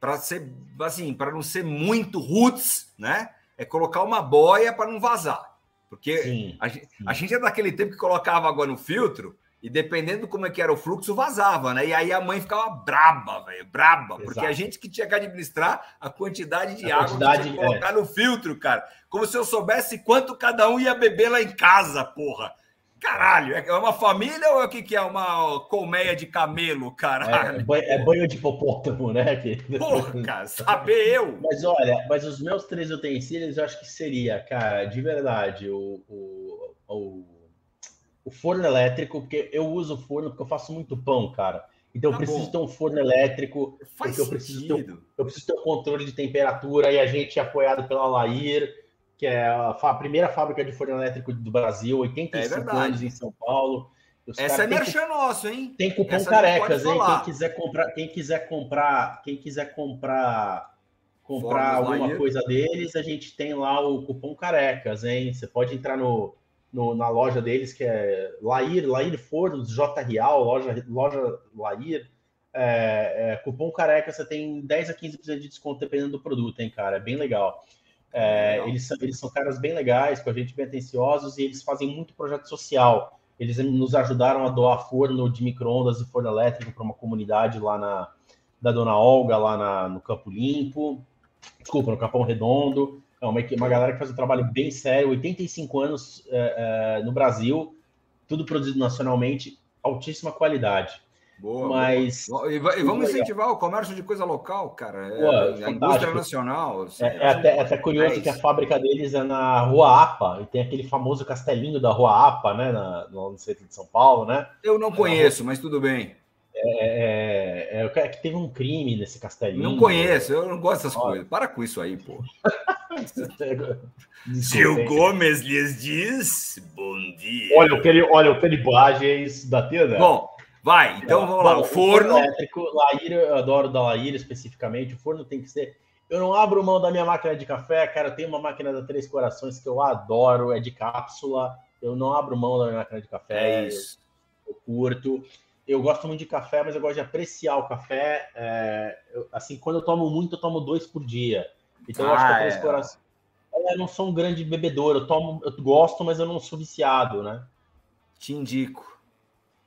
para ser assim, para não ser muito roots, né? É colocar uma boia para não vazar. Porque Sim. a, gente, a gente é daquele tempo que colocava água no filtro e dependendo de como é que era o fluxo, vazava, né? E aí a mãe ficava braba, velho, braba, porque Exato. a gente que tinha que administrar a quantidade de A água quantidade, que tinha que colocar no filtro, cara. Como se eu soubesse quanto cada um ia beber lá em casa, porra. Caralho, é uma família ou é o que, que é? Uma colmeia de camelo, É, caralho? banho, é banho de hipopótamo, né? Porra, cara, saber eu. Mas olha, mas os meus três utensílios eu acho que seria, cara, de verdade, o, o, o, o forno elétrico, porque eu uso o forno porque eu faço muito pão, cara. Então eu Tá preciso bom. ter um forno elétrico, Faz porque eu preciso ter um eu preciso ter um controle de temperatura e a gente é apoiado pela Lair, que é a, a primeira fábrica de forno elétrico do Brasil, 85 É anos em São Paulo. Os Essa é têm cu- merchan nosso, hein? tem cupom Essa carecas, hein? Quem quiser comprar, quem quiser comprar, quem quiser comprar comprar alguma Lair. coisa deles, a gente tem lá o cupom carecas, hein? Você pode entrar no, no- na loja deles que é Lair, Lair Fornos, J Real, loja loja Lair. É, é, cupom careca, você tem 10 a 15% de desconto dependendo do produto, hein, cara? É bem legal. É, Legal. eles, são, eles são caras bem legais, com a gente bem atenciosos e eles fazem muito projeto social. Eles nos ajudaram a doar forno de micro-ondas e forno elétrico para uma comunidade lá na da Dona Olga, lá na- no Campo Limpo. Desculpa, no Capão Redondo. É uma, uma galera que faz um trabalho bem sério, 85 anos é, é, no Brasil, tudo produzido nacionalmente, altíssima qualidade. Boa, Mas- boa. E, va- vamos incentivar o comércio de coisa local, cara. É, Pô, a fantástico. indústria nacional. assim, É, é até, é até curioso é que a fábrica deles é na Rua Apa, e tem aquele famoso castelinho da Rua Apa, né, na- no centro de São Paulo, né? Eu não conheço, mas tudo bem. É, é, é que teve um crime nesse castelinho. Não conheço, eu não gosto dessas Olha. coisas. Para com isso aí, pô. Hein? Gomes lhes diz bom dia. Olha o, peri, olha o peribagens da Tena. Bom, vai, então vamos lá. Bom, O forno. elétrico, Laíra, eu adoro da Laíra especificamente. O forno tem que ser. Eu não abro mão da minha máquina de café, cara. Eu tenho uma máquina da Três Corações que eu adoro, é de cápsula. Eu não abro mão da minha máquina de café. É isso. Eu, eu curto. Eu gosto muito de café, mas eu gosto de apreciar o café. É, eu- assim, quando eu tomo muito, eu tomo dois por dia. Então eu acho que Ah, a Três é. Corações. Eu não sou um grande bebedor, eu tomo, eu gosto, mas eu não sou viciado, né? Te indico.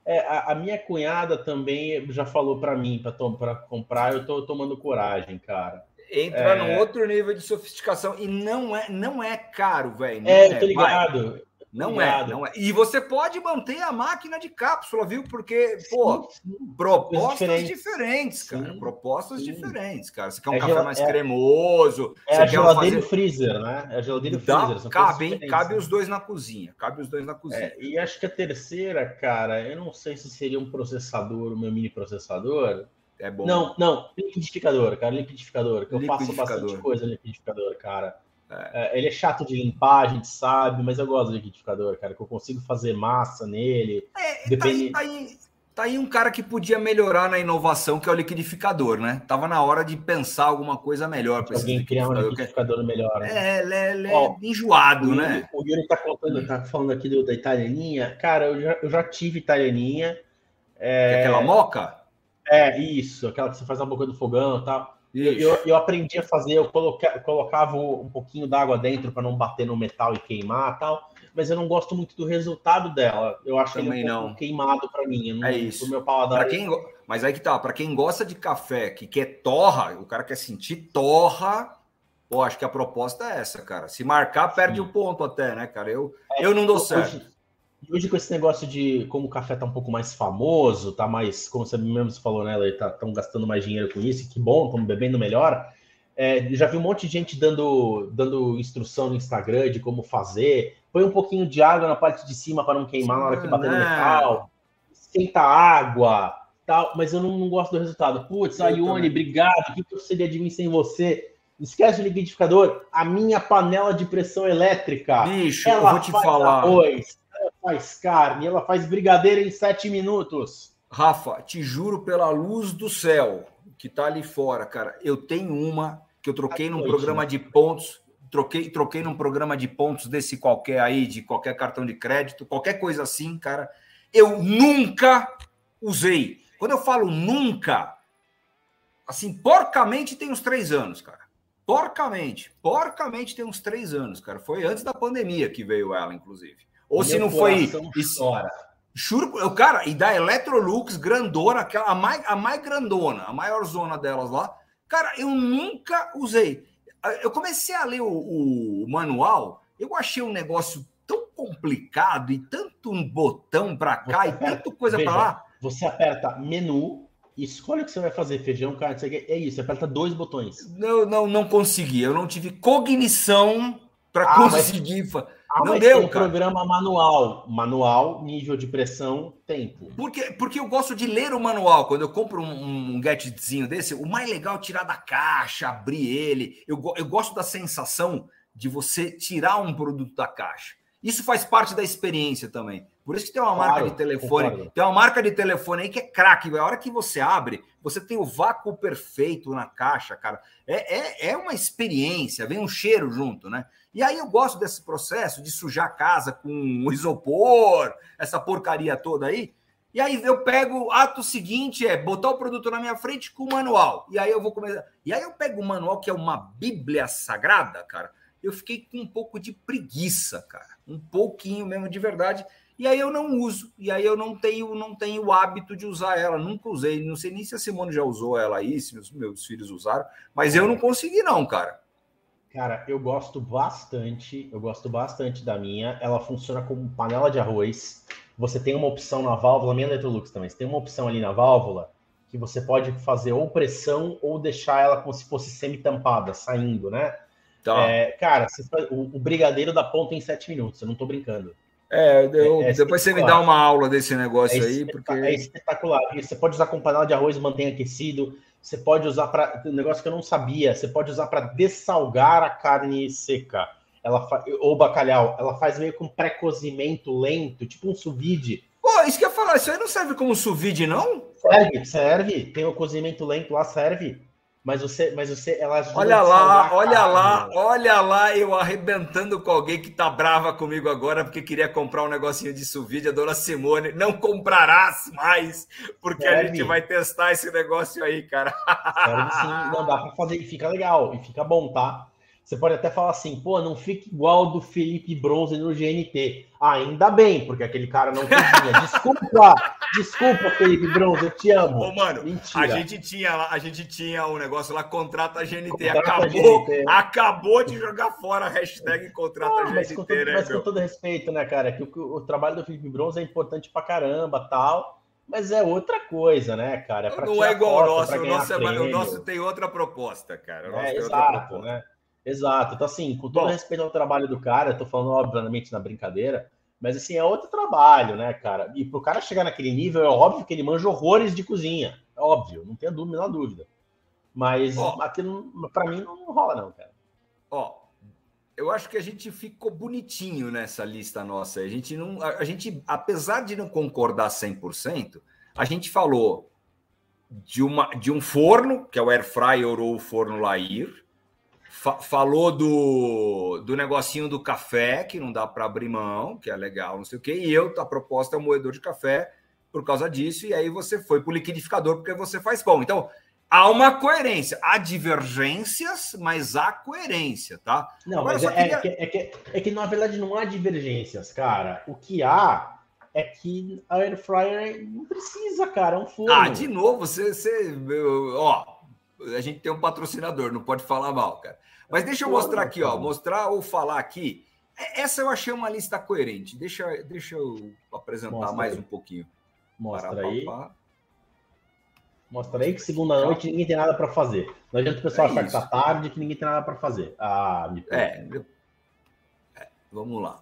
É, a, a minha cunhada também já falou para mim para comprar, eu tô tomando coragem, cara. Entra É. num outro nível de sofisticação e não é, não é caro, velho. não É, eu tô vai. Não é, não é. E você pode manter a máquina de cápsula, viu? Porque, pô, propostas diferentes. diferentes, cara. Sim, Propostas sim. diferentes, cara. Você quer um É café gela- mais é- cremoso, É você a geladeira e fazer... freezer, né? É a geladeira e Dá, freezer. são coisas cabe, hein? cabe né? os dois na cozinha. Cabe os dois na cozinha. É, e acho que a terceira, cara, eu não sei se seria um processador, o meu mini processador. É, bom. Não, não, liquidificador, cara, liquidificador, que eu faço bastante coisa no liquidificador, cara. É, ele é chato de limpar, a gente sabe, mas eu gosto do liquidificador, cara, que eu consigo fazer massa nele. É, Depende- tá, aí, tá, aí, tá aí um cara que podia melhorar na inovação, que é o liquidificador, né? Tava na hora de pensar alguma coisa melhor para Alguém criar um liquidificador. que liquidificador melhor. né? É, ele é, ele é Ó, enjoado, O né? O Yuri tá contando, tá falando aqui do, da italianinha. Cara, eu já, eu já tive italianinha. É... Aquela moca? É, isso, aquela que você faz na boca do fogão e tal. Eu, eu, aprendi a fazer, eu coloca, colocava um pouquinho d'água dentro para não bater no metal e queimar tal, mas eu não gosto muito do resultado dela. Eu acho ele Também um pouco não. queimado para mim. não- É isso. meu paladar. Quem, mas aí que tá, para quem gosta de café, que quer torra, o cara quer sentir torra, pô, acho que a proposta é essa, cara. Se marcar, perde o ponto até, né, cara? Eu, eu não dou Hoje- certo. hoje com esse negócio de como o café tá um pouco mais famoso, tá mais, como você mesmo falou, né, estão tá, gastando mais dinheiro com isso, que bom, estão bebendo melhor. É, já vi um monte de gente dando, dando instrução no Instagram de como fazer. Põe um pouquinho de água na parte de cima para não queimar na hora que bater no metal. Esquenta água, tal. Mas eu não, não gosto do resultado. Putz, Ayone, obrigado. O que, que seria de mim sem você? Esquece o liquidificador. A minha panela de pressão elétrica. Bicho, ela eu vou te falar. Arroz, faz carne, ela faz brigadeiro em sete minutos. Rafa, te juro pela luz do céu que tá ali fora, cara. Eu tenho uma que eu troquei num programa né? de pontos, troquei, troquei num programa de pontos desse qualquer aí, de qualquer cartão de crédito, qualquer coisa assim, cara. Eu nunca usei. Quando eu falo nunca, assim, porcamente tem uns três anos, cara. Porcamente, porcamente tem uns três anos, cara. Foi antes da pandemia que veio ela, inclusive. Ou Meu se não foi. Isso, Juro, cara, e da Electrolux grandona, aquela, a mais, a mais grandona, a maior zona delas lá. Cara, eu nunca usei. Eu comecei a ler o, o manual, eu achei um negócio tão complicado e tanto um botão para cá e tanta coisa para lá. Você aperta menu, escolhe o que você vai fazer, feijão, carne, é isso, você aperta dois botões. Não, não, não consegui, eu não tive cognição para ah, conseguir. Mas... Ah, não deu, tem um cara. programa manual. Manual, nível de pressão, tempo. Porque, porque eu gosto de ler o manual. Quando eu compro um, um gadgetzinho desse, o mais legal é tirar da caixa, abrir ele. Eu, eu gosto da sensação de você tirar um produto da caixa. Isso faz parte da experiência também. Por isso que tem uma claro, marca de telefone, concordo. tem uma marca de telefone aí que é craque. A hora que você abre, você tem o vácuo perfeito na caixa, cara. É, é, é uma experiência, vem um cheiro junto, né? E aí eu gosto desse processo de sujar a casa com isopor, essa porcaria toda aí. E aí eu pego o ato seguinte é botar o produto na minha frente com o manual. E aí eu vou começar. E aí eu pego o manual que é uma Bíblia sagrada, cara. Eu fiquei com um pouco de preguiça, cara. Um pouquinho mesmo de verdade. E aí eu não uso. E aí eu não tenho não tenho o hábito de usar ela. Nunca usei. Não sei nem se a Simone já usou ela aí, se meus, meus filhos usaram. Mas eu não consegui não, cara. Cara, eu gosto bastante, eu gosto bastante da minha. Ela funciona como panela de arroz. Você tem uma opção na válvula, minha Electrolux também. Você tem uma opção ali na válvula que você pode fazer ou pressão ou deixar ela como se fosse semi-tampada, saindo, né? Tá. É, cara, o, o, brigadeiro dá ponta em sete minutos, eu não tô brincando. É, eu, é, é depois você me dá uma aula desse negócio é aí, porque. É espetacular. E você pode usar com panela de arroz, mantém aquecido. Você pode usar para. Um negócio que eu não sabia. Você pode usar para dessalgar a carne seca. Ela fa... Ou bacalhau. Ela faz meio com pré-cozimento lento, tipo um sous vide. Pô, isso que eu ia falar. Isso aí não serve como sous vide, não? Serve, serve. Tem o cozimento lento lá, serve. Mas você, mas você, ela Olha lá, olha lá, olha lá, eu arrebentando com alguém que tá brava comigo agora porque queria comprar um negocinho de suvide, a dona Simone, não comprarás mais, porque a gente vai testar esse negócio aí, cara. Sim, não dá para fazer e fica legal, e fica bom, tá? Você pode até falar assim, pô, não fica igual do Felipe Bronze no GNT. Ainda bem, porque aquele cara não cozinha. Desculpa, desculpa, Felipe Bronze, eu te amo. Ô, mano, Mentira. a gente tinha a gente tinha um negócio lá, contrata a GNT. Contrata acabou, a GNT. acabou de jogar fora a hashtag contrata a GNT, mas com, todo, né, mas com todo respeito, né, cara, que o, o, trabalho do Felipe Bronze é importante pra caramba, tal. Mas é outra coisa, né, cara? É não é igual o nosso, o nosso, é, o nosso tem outra proposta, cara. O nosso é, exato, né? Exato. Então, assim, com todo Bom, respeito ao trabalho do cara, eu tô falando, obviamente, na brincadeira, mas, assim, é outro trabalho, né, cara? E pro cara chegar naquele nível, é óbvio que ele manja horrores de cozinha. É óbvio, não tenho dúvida, não dúvida. Mas ó, aquilo, pra mim, não rola, não, cara. Ó, eu acho que a gente ficou bonitinho nessa lista nossa. A gente não. A, a gente, apesar de não concordar 100%, a gente falou de, uma, de um forno, que é o Air Fryer ou o forno Lair falou do, do negocinho do café, que não dá para abrir mão, que é legal, não sei o quê. E eu, a proposta é o moedor de café por causa disso. E aí você foi para o liquidificador porque você faz pão. Então, há uma coerência. Há divergências, mas há coerência, tá? Não, Agora, mas é, queria... é, que, é, que, é que na verdade não há divergências, cara. O que há é que a Air Fryer não precisa, cara. É um forno. Ah, de novo, você. você ó, a gente tem um patrocinador, não pode falar mal, cara. Mas deixa eu mostrar aqui, ó, mostrar ou falar aqui É, essa eu achei uma lista coerente. Deixa, deixa eu apresentar Mostra mais aí. um pouquinho. Mostra aí. Mostra aí que segunda noite ninguém tem nada para fazer. Não adianta o pessoal é achar que tá tarde que ninguém tem nada para fazer. Ah, me é, é, vamos lá.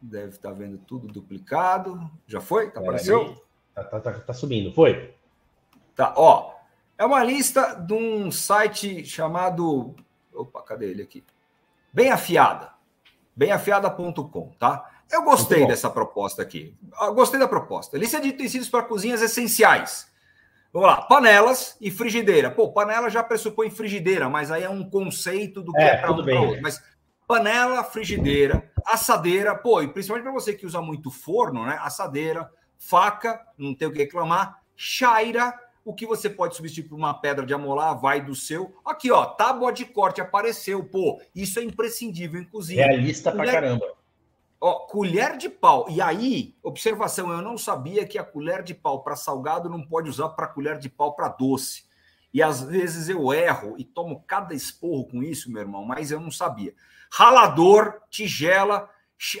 Deve estar tá vendo tudo duplicado. Já foi? Tá apareceu? Tá, tá, tá, tá, subindo. Foi. Tá, ó. É uma lista de um site chamado. Opa, cadê ele aqui? Bem afiada. Bemafiada.com, tá? Eu gostei dessa proposta aqui. Eu gostei da proposta. Lista de utensílios para cozinhas essenciais. Vamos lá, panelas e frigideira. Pô, panela já pressupõe frigideira, mas aí é um conceito do que é, é para um para outro. Mas panela, frigideira, assadeira, pô, e principalmente para você que usa muito forno, né? Assadeira, faca, não tem o que reclamar, chaira, o que você pode substituir por uma pedra de amolar, vai do seu. Aqui, ó, tábua de corte apareceu, pô, isso é imprescindível cozinha. Realista pra caramba. Ó, colher de pau. E aí, observação, eu não sabia que a colher de pau para salgado não pode usar para colher de pau para doce. E às vezes eu erro e tomo cada esporro com isso, meu irmão, mas eu não sabia. Ralador, tigela,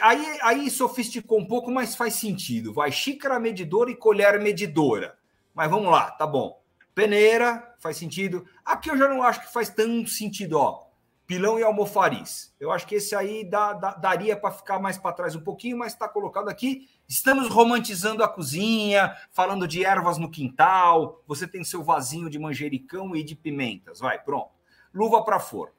aí, aí sofisticou um pouco, mas faz sentido. Vai xícara medidora e colher medidora. Mas vamos lá, tá bom. Peneira, faz sentido. Aqui eu já não acho que faz tanto sentido, ó pilão e almofariz. Eu acho que esse aí dá, dá, daria para ficar mais para trás um pouquinho, mas está colocado aqui. Estamos romantizando a cozinha, falando de ervas no quintal. Você tem seu vasinho de manjericão e de pimentas. Vai, pronto. Luva para forno.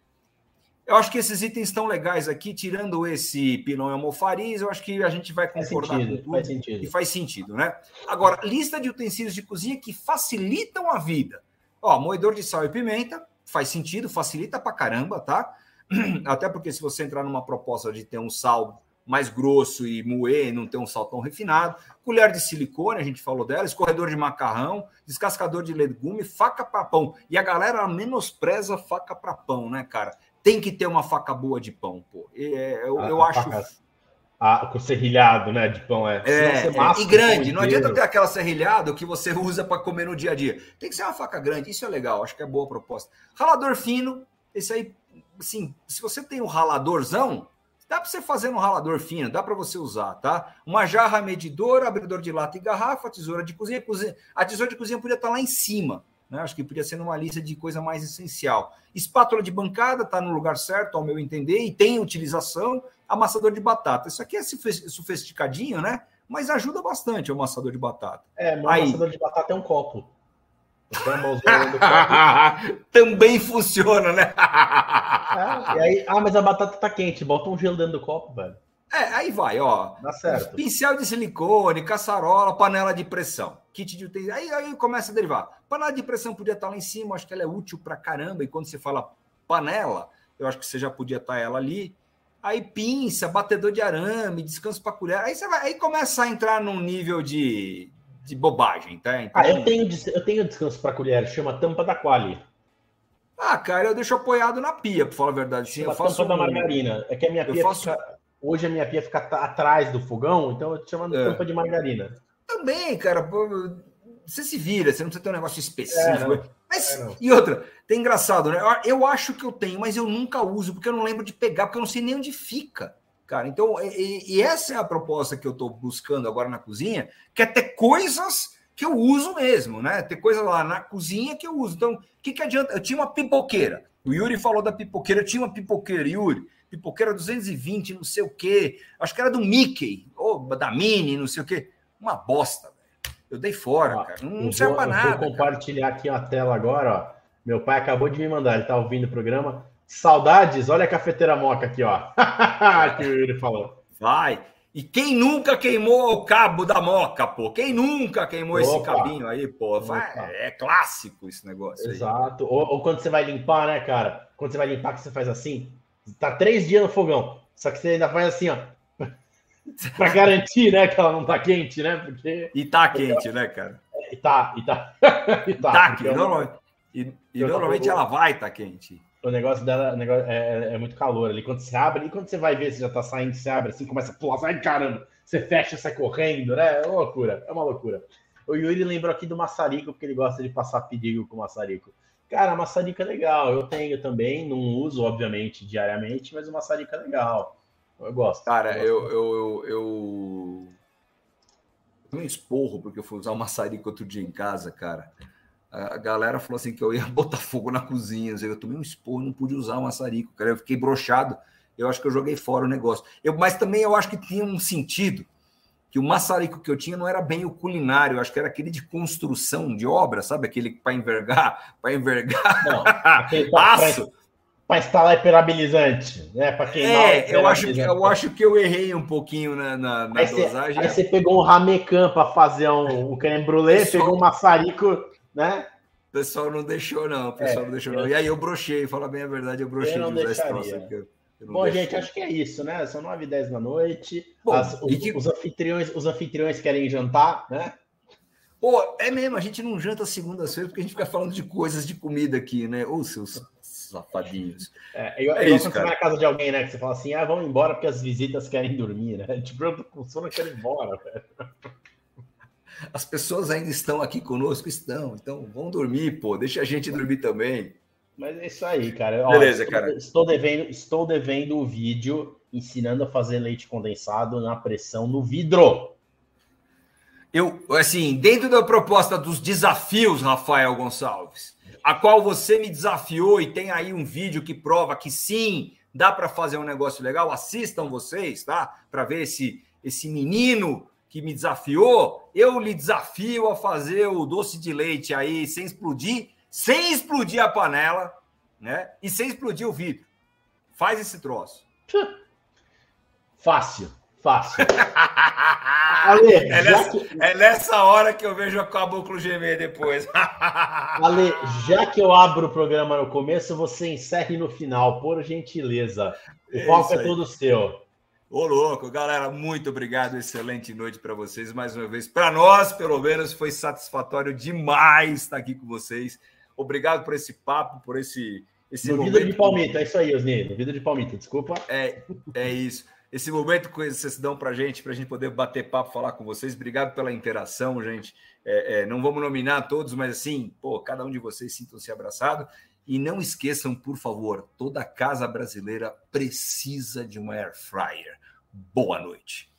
Eu acho que esses itens estão legais aqui, tirando esse pilão e almofariz, eu acho que a gente vai concordar faz sentido, com tudo. Faz sentido. E faz sentido, né? Agora, lista de utensílios de cozinha que facilitam a vida. Ó, moedor de sal e pimenta, faz sentido, facilita pra caramba, tá? Até porque se você entrar numa proposta de ter um sal mais grosso e moer, não ter um sal tão refinado, colher de silicone, a gente falou dela, escorredor de macarrão, descascador de legume, faca para pão. E a galera menospreza faca para pão, né, cara? Tem que ter uma faca boa de pão, pô. É, eu, eu acho. Faca, a, com serrilhado, né, de pão é. É, é e grande. Não adianta ter aquela serrilhado que você usa para comer no dia a dia. Tem que ser uma faca grande. Isso é legal. Acho que é boa a proposta. Ralador fino. Esse aí, assim, se você tem um raladorzão, dá para você fazer um ralador fino, dá para você usar, tá? Uma jarra medidora, abridor de lata e garrafa, tesoura de cozinha, cozinha. A tesoura de cozinha podia estar tá lá em cima. Né? Acho que podia ser numa lista de coisa mais essencial. Espátula de bancada está no lugar certo, ao meu entender, e tem utilização. Amassador de batata. Isso aqui é sofisticadinho, né? Mas ajuda bastante o amassador de batata. É, o amassador de batata é um copo. Também funciona, né? e aí, ah, mas a batata tá quente. Bota um gelo dentro do copo, velho. É, aí vai, ó. Dá certo. Pincel de silicone, caçarola, panela de pressão. Kit de utensílios. Aí, aí começa a derivar. Panela de pressão podia estar lá em cima, acho que ela é útil pra caramba. E quando você fala panela, eu acho que você já podia estar ela ali. Aí pinça, batedor de arame, descanso para colher. Aí você vai, aí começa a entrar num nível de, de bobagem, tá? Então, ah, eu tenho, eu tenho descanso para colher, chama tampa da quali. Ah, cara, eu deixo apoiado na pia, para falar a verdade. Sim, eu faço tampa um... da margarina. É que a minha pia faço... fica... hoje a minha pia fica atrás do fogão, então eu te chamo de é. tampa de margarina. Também, cara, você se vira, você não precisa ter um negócio específico. É, mas, é, e outra, tem engraçado, né? Eu acho que eu tenho, mas eu nunca uso, porque eu não lembro de pegar, porque eu não sei nem onde fica. Cara, então, e, e essa é a proposta que eu estou buscando agora na cozinha, que é ter coisas que eu uso mesmo, né? Ter coisa lá na cozinha que eu uso. Então, o que, que adianta? Eu tinha uma pipoqueira. O Yuri falou da pipoqueira, eu tinha uma pipoqueira, Yuri. Pipoqueira 220, não sei o quê. Acho que era do Mickey, ou da Mini, não sei o quê. Uma bosta, velho. Eu dei fora, ó, cara. Não, não serve para nada. Vou compartilhar cara. aqui a tela agora, ó. Meu pai acabou de me mandar, ele tá ouvindo o programa. Saudades, olha a cafeteira moca aqui, ó. que ele falou. Vai. E quem nunca queimou o cabo da moca, pô? Quem nunca queimou Opa. esse cabinho aí, pô? Vai, é clássico esse negócio. Exato. Ou, ou, quando você vai limpar, né, cara? Quando você vai limpar, que você faz assim, tá três dias no fogão, só que você ainda faz assim, ó. para garantir, né, que ela não tá quente, né? Porque... E tá quente, né, cara? E tá, e tá. e tá, tá quente. Normalmente, e, e normalmente ela vai estar tá quente. O negócio dela o negócio é, é, é, muito calor ali. Quando você abre, e quando você vai ver se já tá saindo, você abre assim, começa a pular, sai caramba. Você fecha, sai correndo, né? É uma loucura, é uma loucura. O Yuri lembrou aqui do maçarico, porque ele gosta de passar perigo com o maçarico. Cara, a maçarica é legal, eu tenho também, não uso, obviamente, diariamente, mas o maçarico é legal. Eu gosto. Cara, eu, gosto. eu, eu, eu, eu, um esporro porque eu fui usar o maçarico outro dia em casa, cara. A galera falou assim que eu ia botar fogo na cozinha. Eu tomei um esporro, não pude usar o maçarico, cara. Eu fiquei brochado. Eu acho que eu joguei fora o negócio. Eu, mas também eu acho que tinha um sentido que o maçarico que eu tinha não era bem o culinário, acho que era aquele de construção de obra, sabe? Aquele para envergar, para envergar não, aço. Para instalar hiperabilizante, né? Para queimar. É, eu acho, que, eu acho que eu errei um pouquinho na, na, na aí dosagem. Aí você pegou um ramecan para fazer um, um creme brulee, pessoal, pegou um maçarico, né? O pessoal não deixou, não. O pessoal é, não deixou, não. E aí eu brochei, fala bem a verdade, eu brochei de usar esse troço. Bom, gente, acho que é isso, né? São 9 e 10 da noite. Bom, As, os, que... os, anfitriões, os anfitriões querem jantar, né? Pô, é mesmo, a gente não janta segundas-feiras porque a gente fica falando de coisas de comida aqui, né? Ô, seus safadinhos. É, é, é isso, quando cara. você vai na casa de alguém, né? Que você fala assim, ah, vamos embora porque as visitas querem dormir, né? Tipo, eu tô com sono, quero ir embora, velho. As pessoas ainda estão aqui conosco? Estão. Então, vão dormir, pô. Deixa a gente dormir também. Mas é isso aí, cara. Beleza, estou, cara. Estou devendo, estou devendo o vídeo ensinando a fazer leite condensado na pressão no vidro. Eu, assim, dentro da proposta dos desafios, Rafael Gonçalves, a qual você me desafiou e tem aí um vídeo que prova que sim, dá para fazer um negócio legal, assistam vocês, tá? Para ver esse, esse menino que me desafiou. Eu lhe desafio a fazer o doce de leite aí sem explodir sem explodir a panela, né? E sem explodir o vidro. Faz esse troço. Fácil, fácil. Ale, é, nessa, que... é, nessa, hora que eu vejo o caboclo gemer depois. Ale, já que eu abro o programa no começo, você encerre no final, por gentileza. O palco é todo seu. Ô, louco, galera, muito obrigado. Excelente noite para vocês mais uma vez. Para nós, pelo menos, foi satisfatório demais estar aqui com vocês. Obrigado por esse papo, por esse. esse no vidro de palmito, é isso aí, Osni. Vidro de palmito, desculpa. É, é isso. Esse momento que vocês dão para gente, para a gente poder bater papo, falar com vocês. Obrigado pela interação, gente. É, é, não vamos nominar todos, mas assim, pô, cada um de vocês sintam-se abraçado. E não esqueçam, por favor, toda casa brasileira precisa de uma air fryer. Boa noite.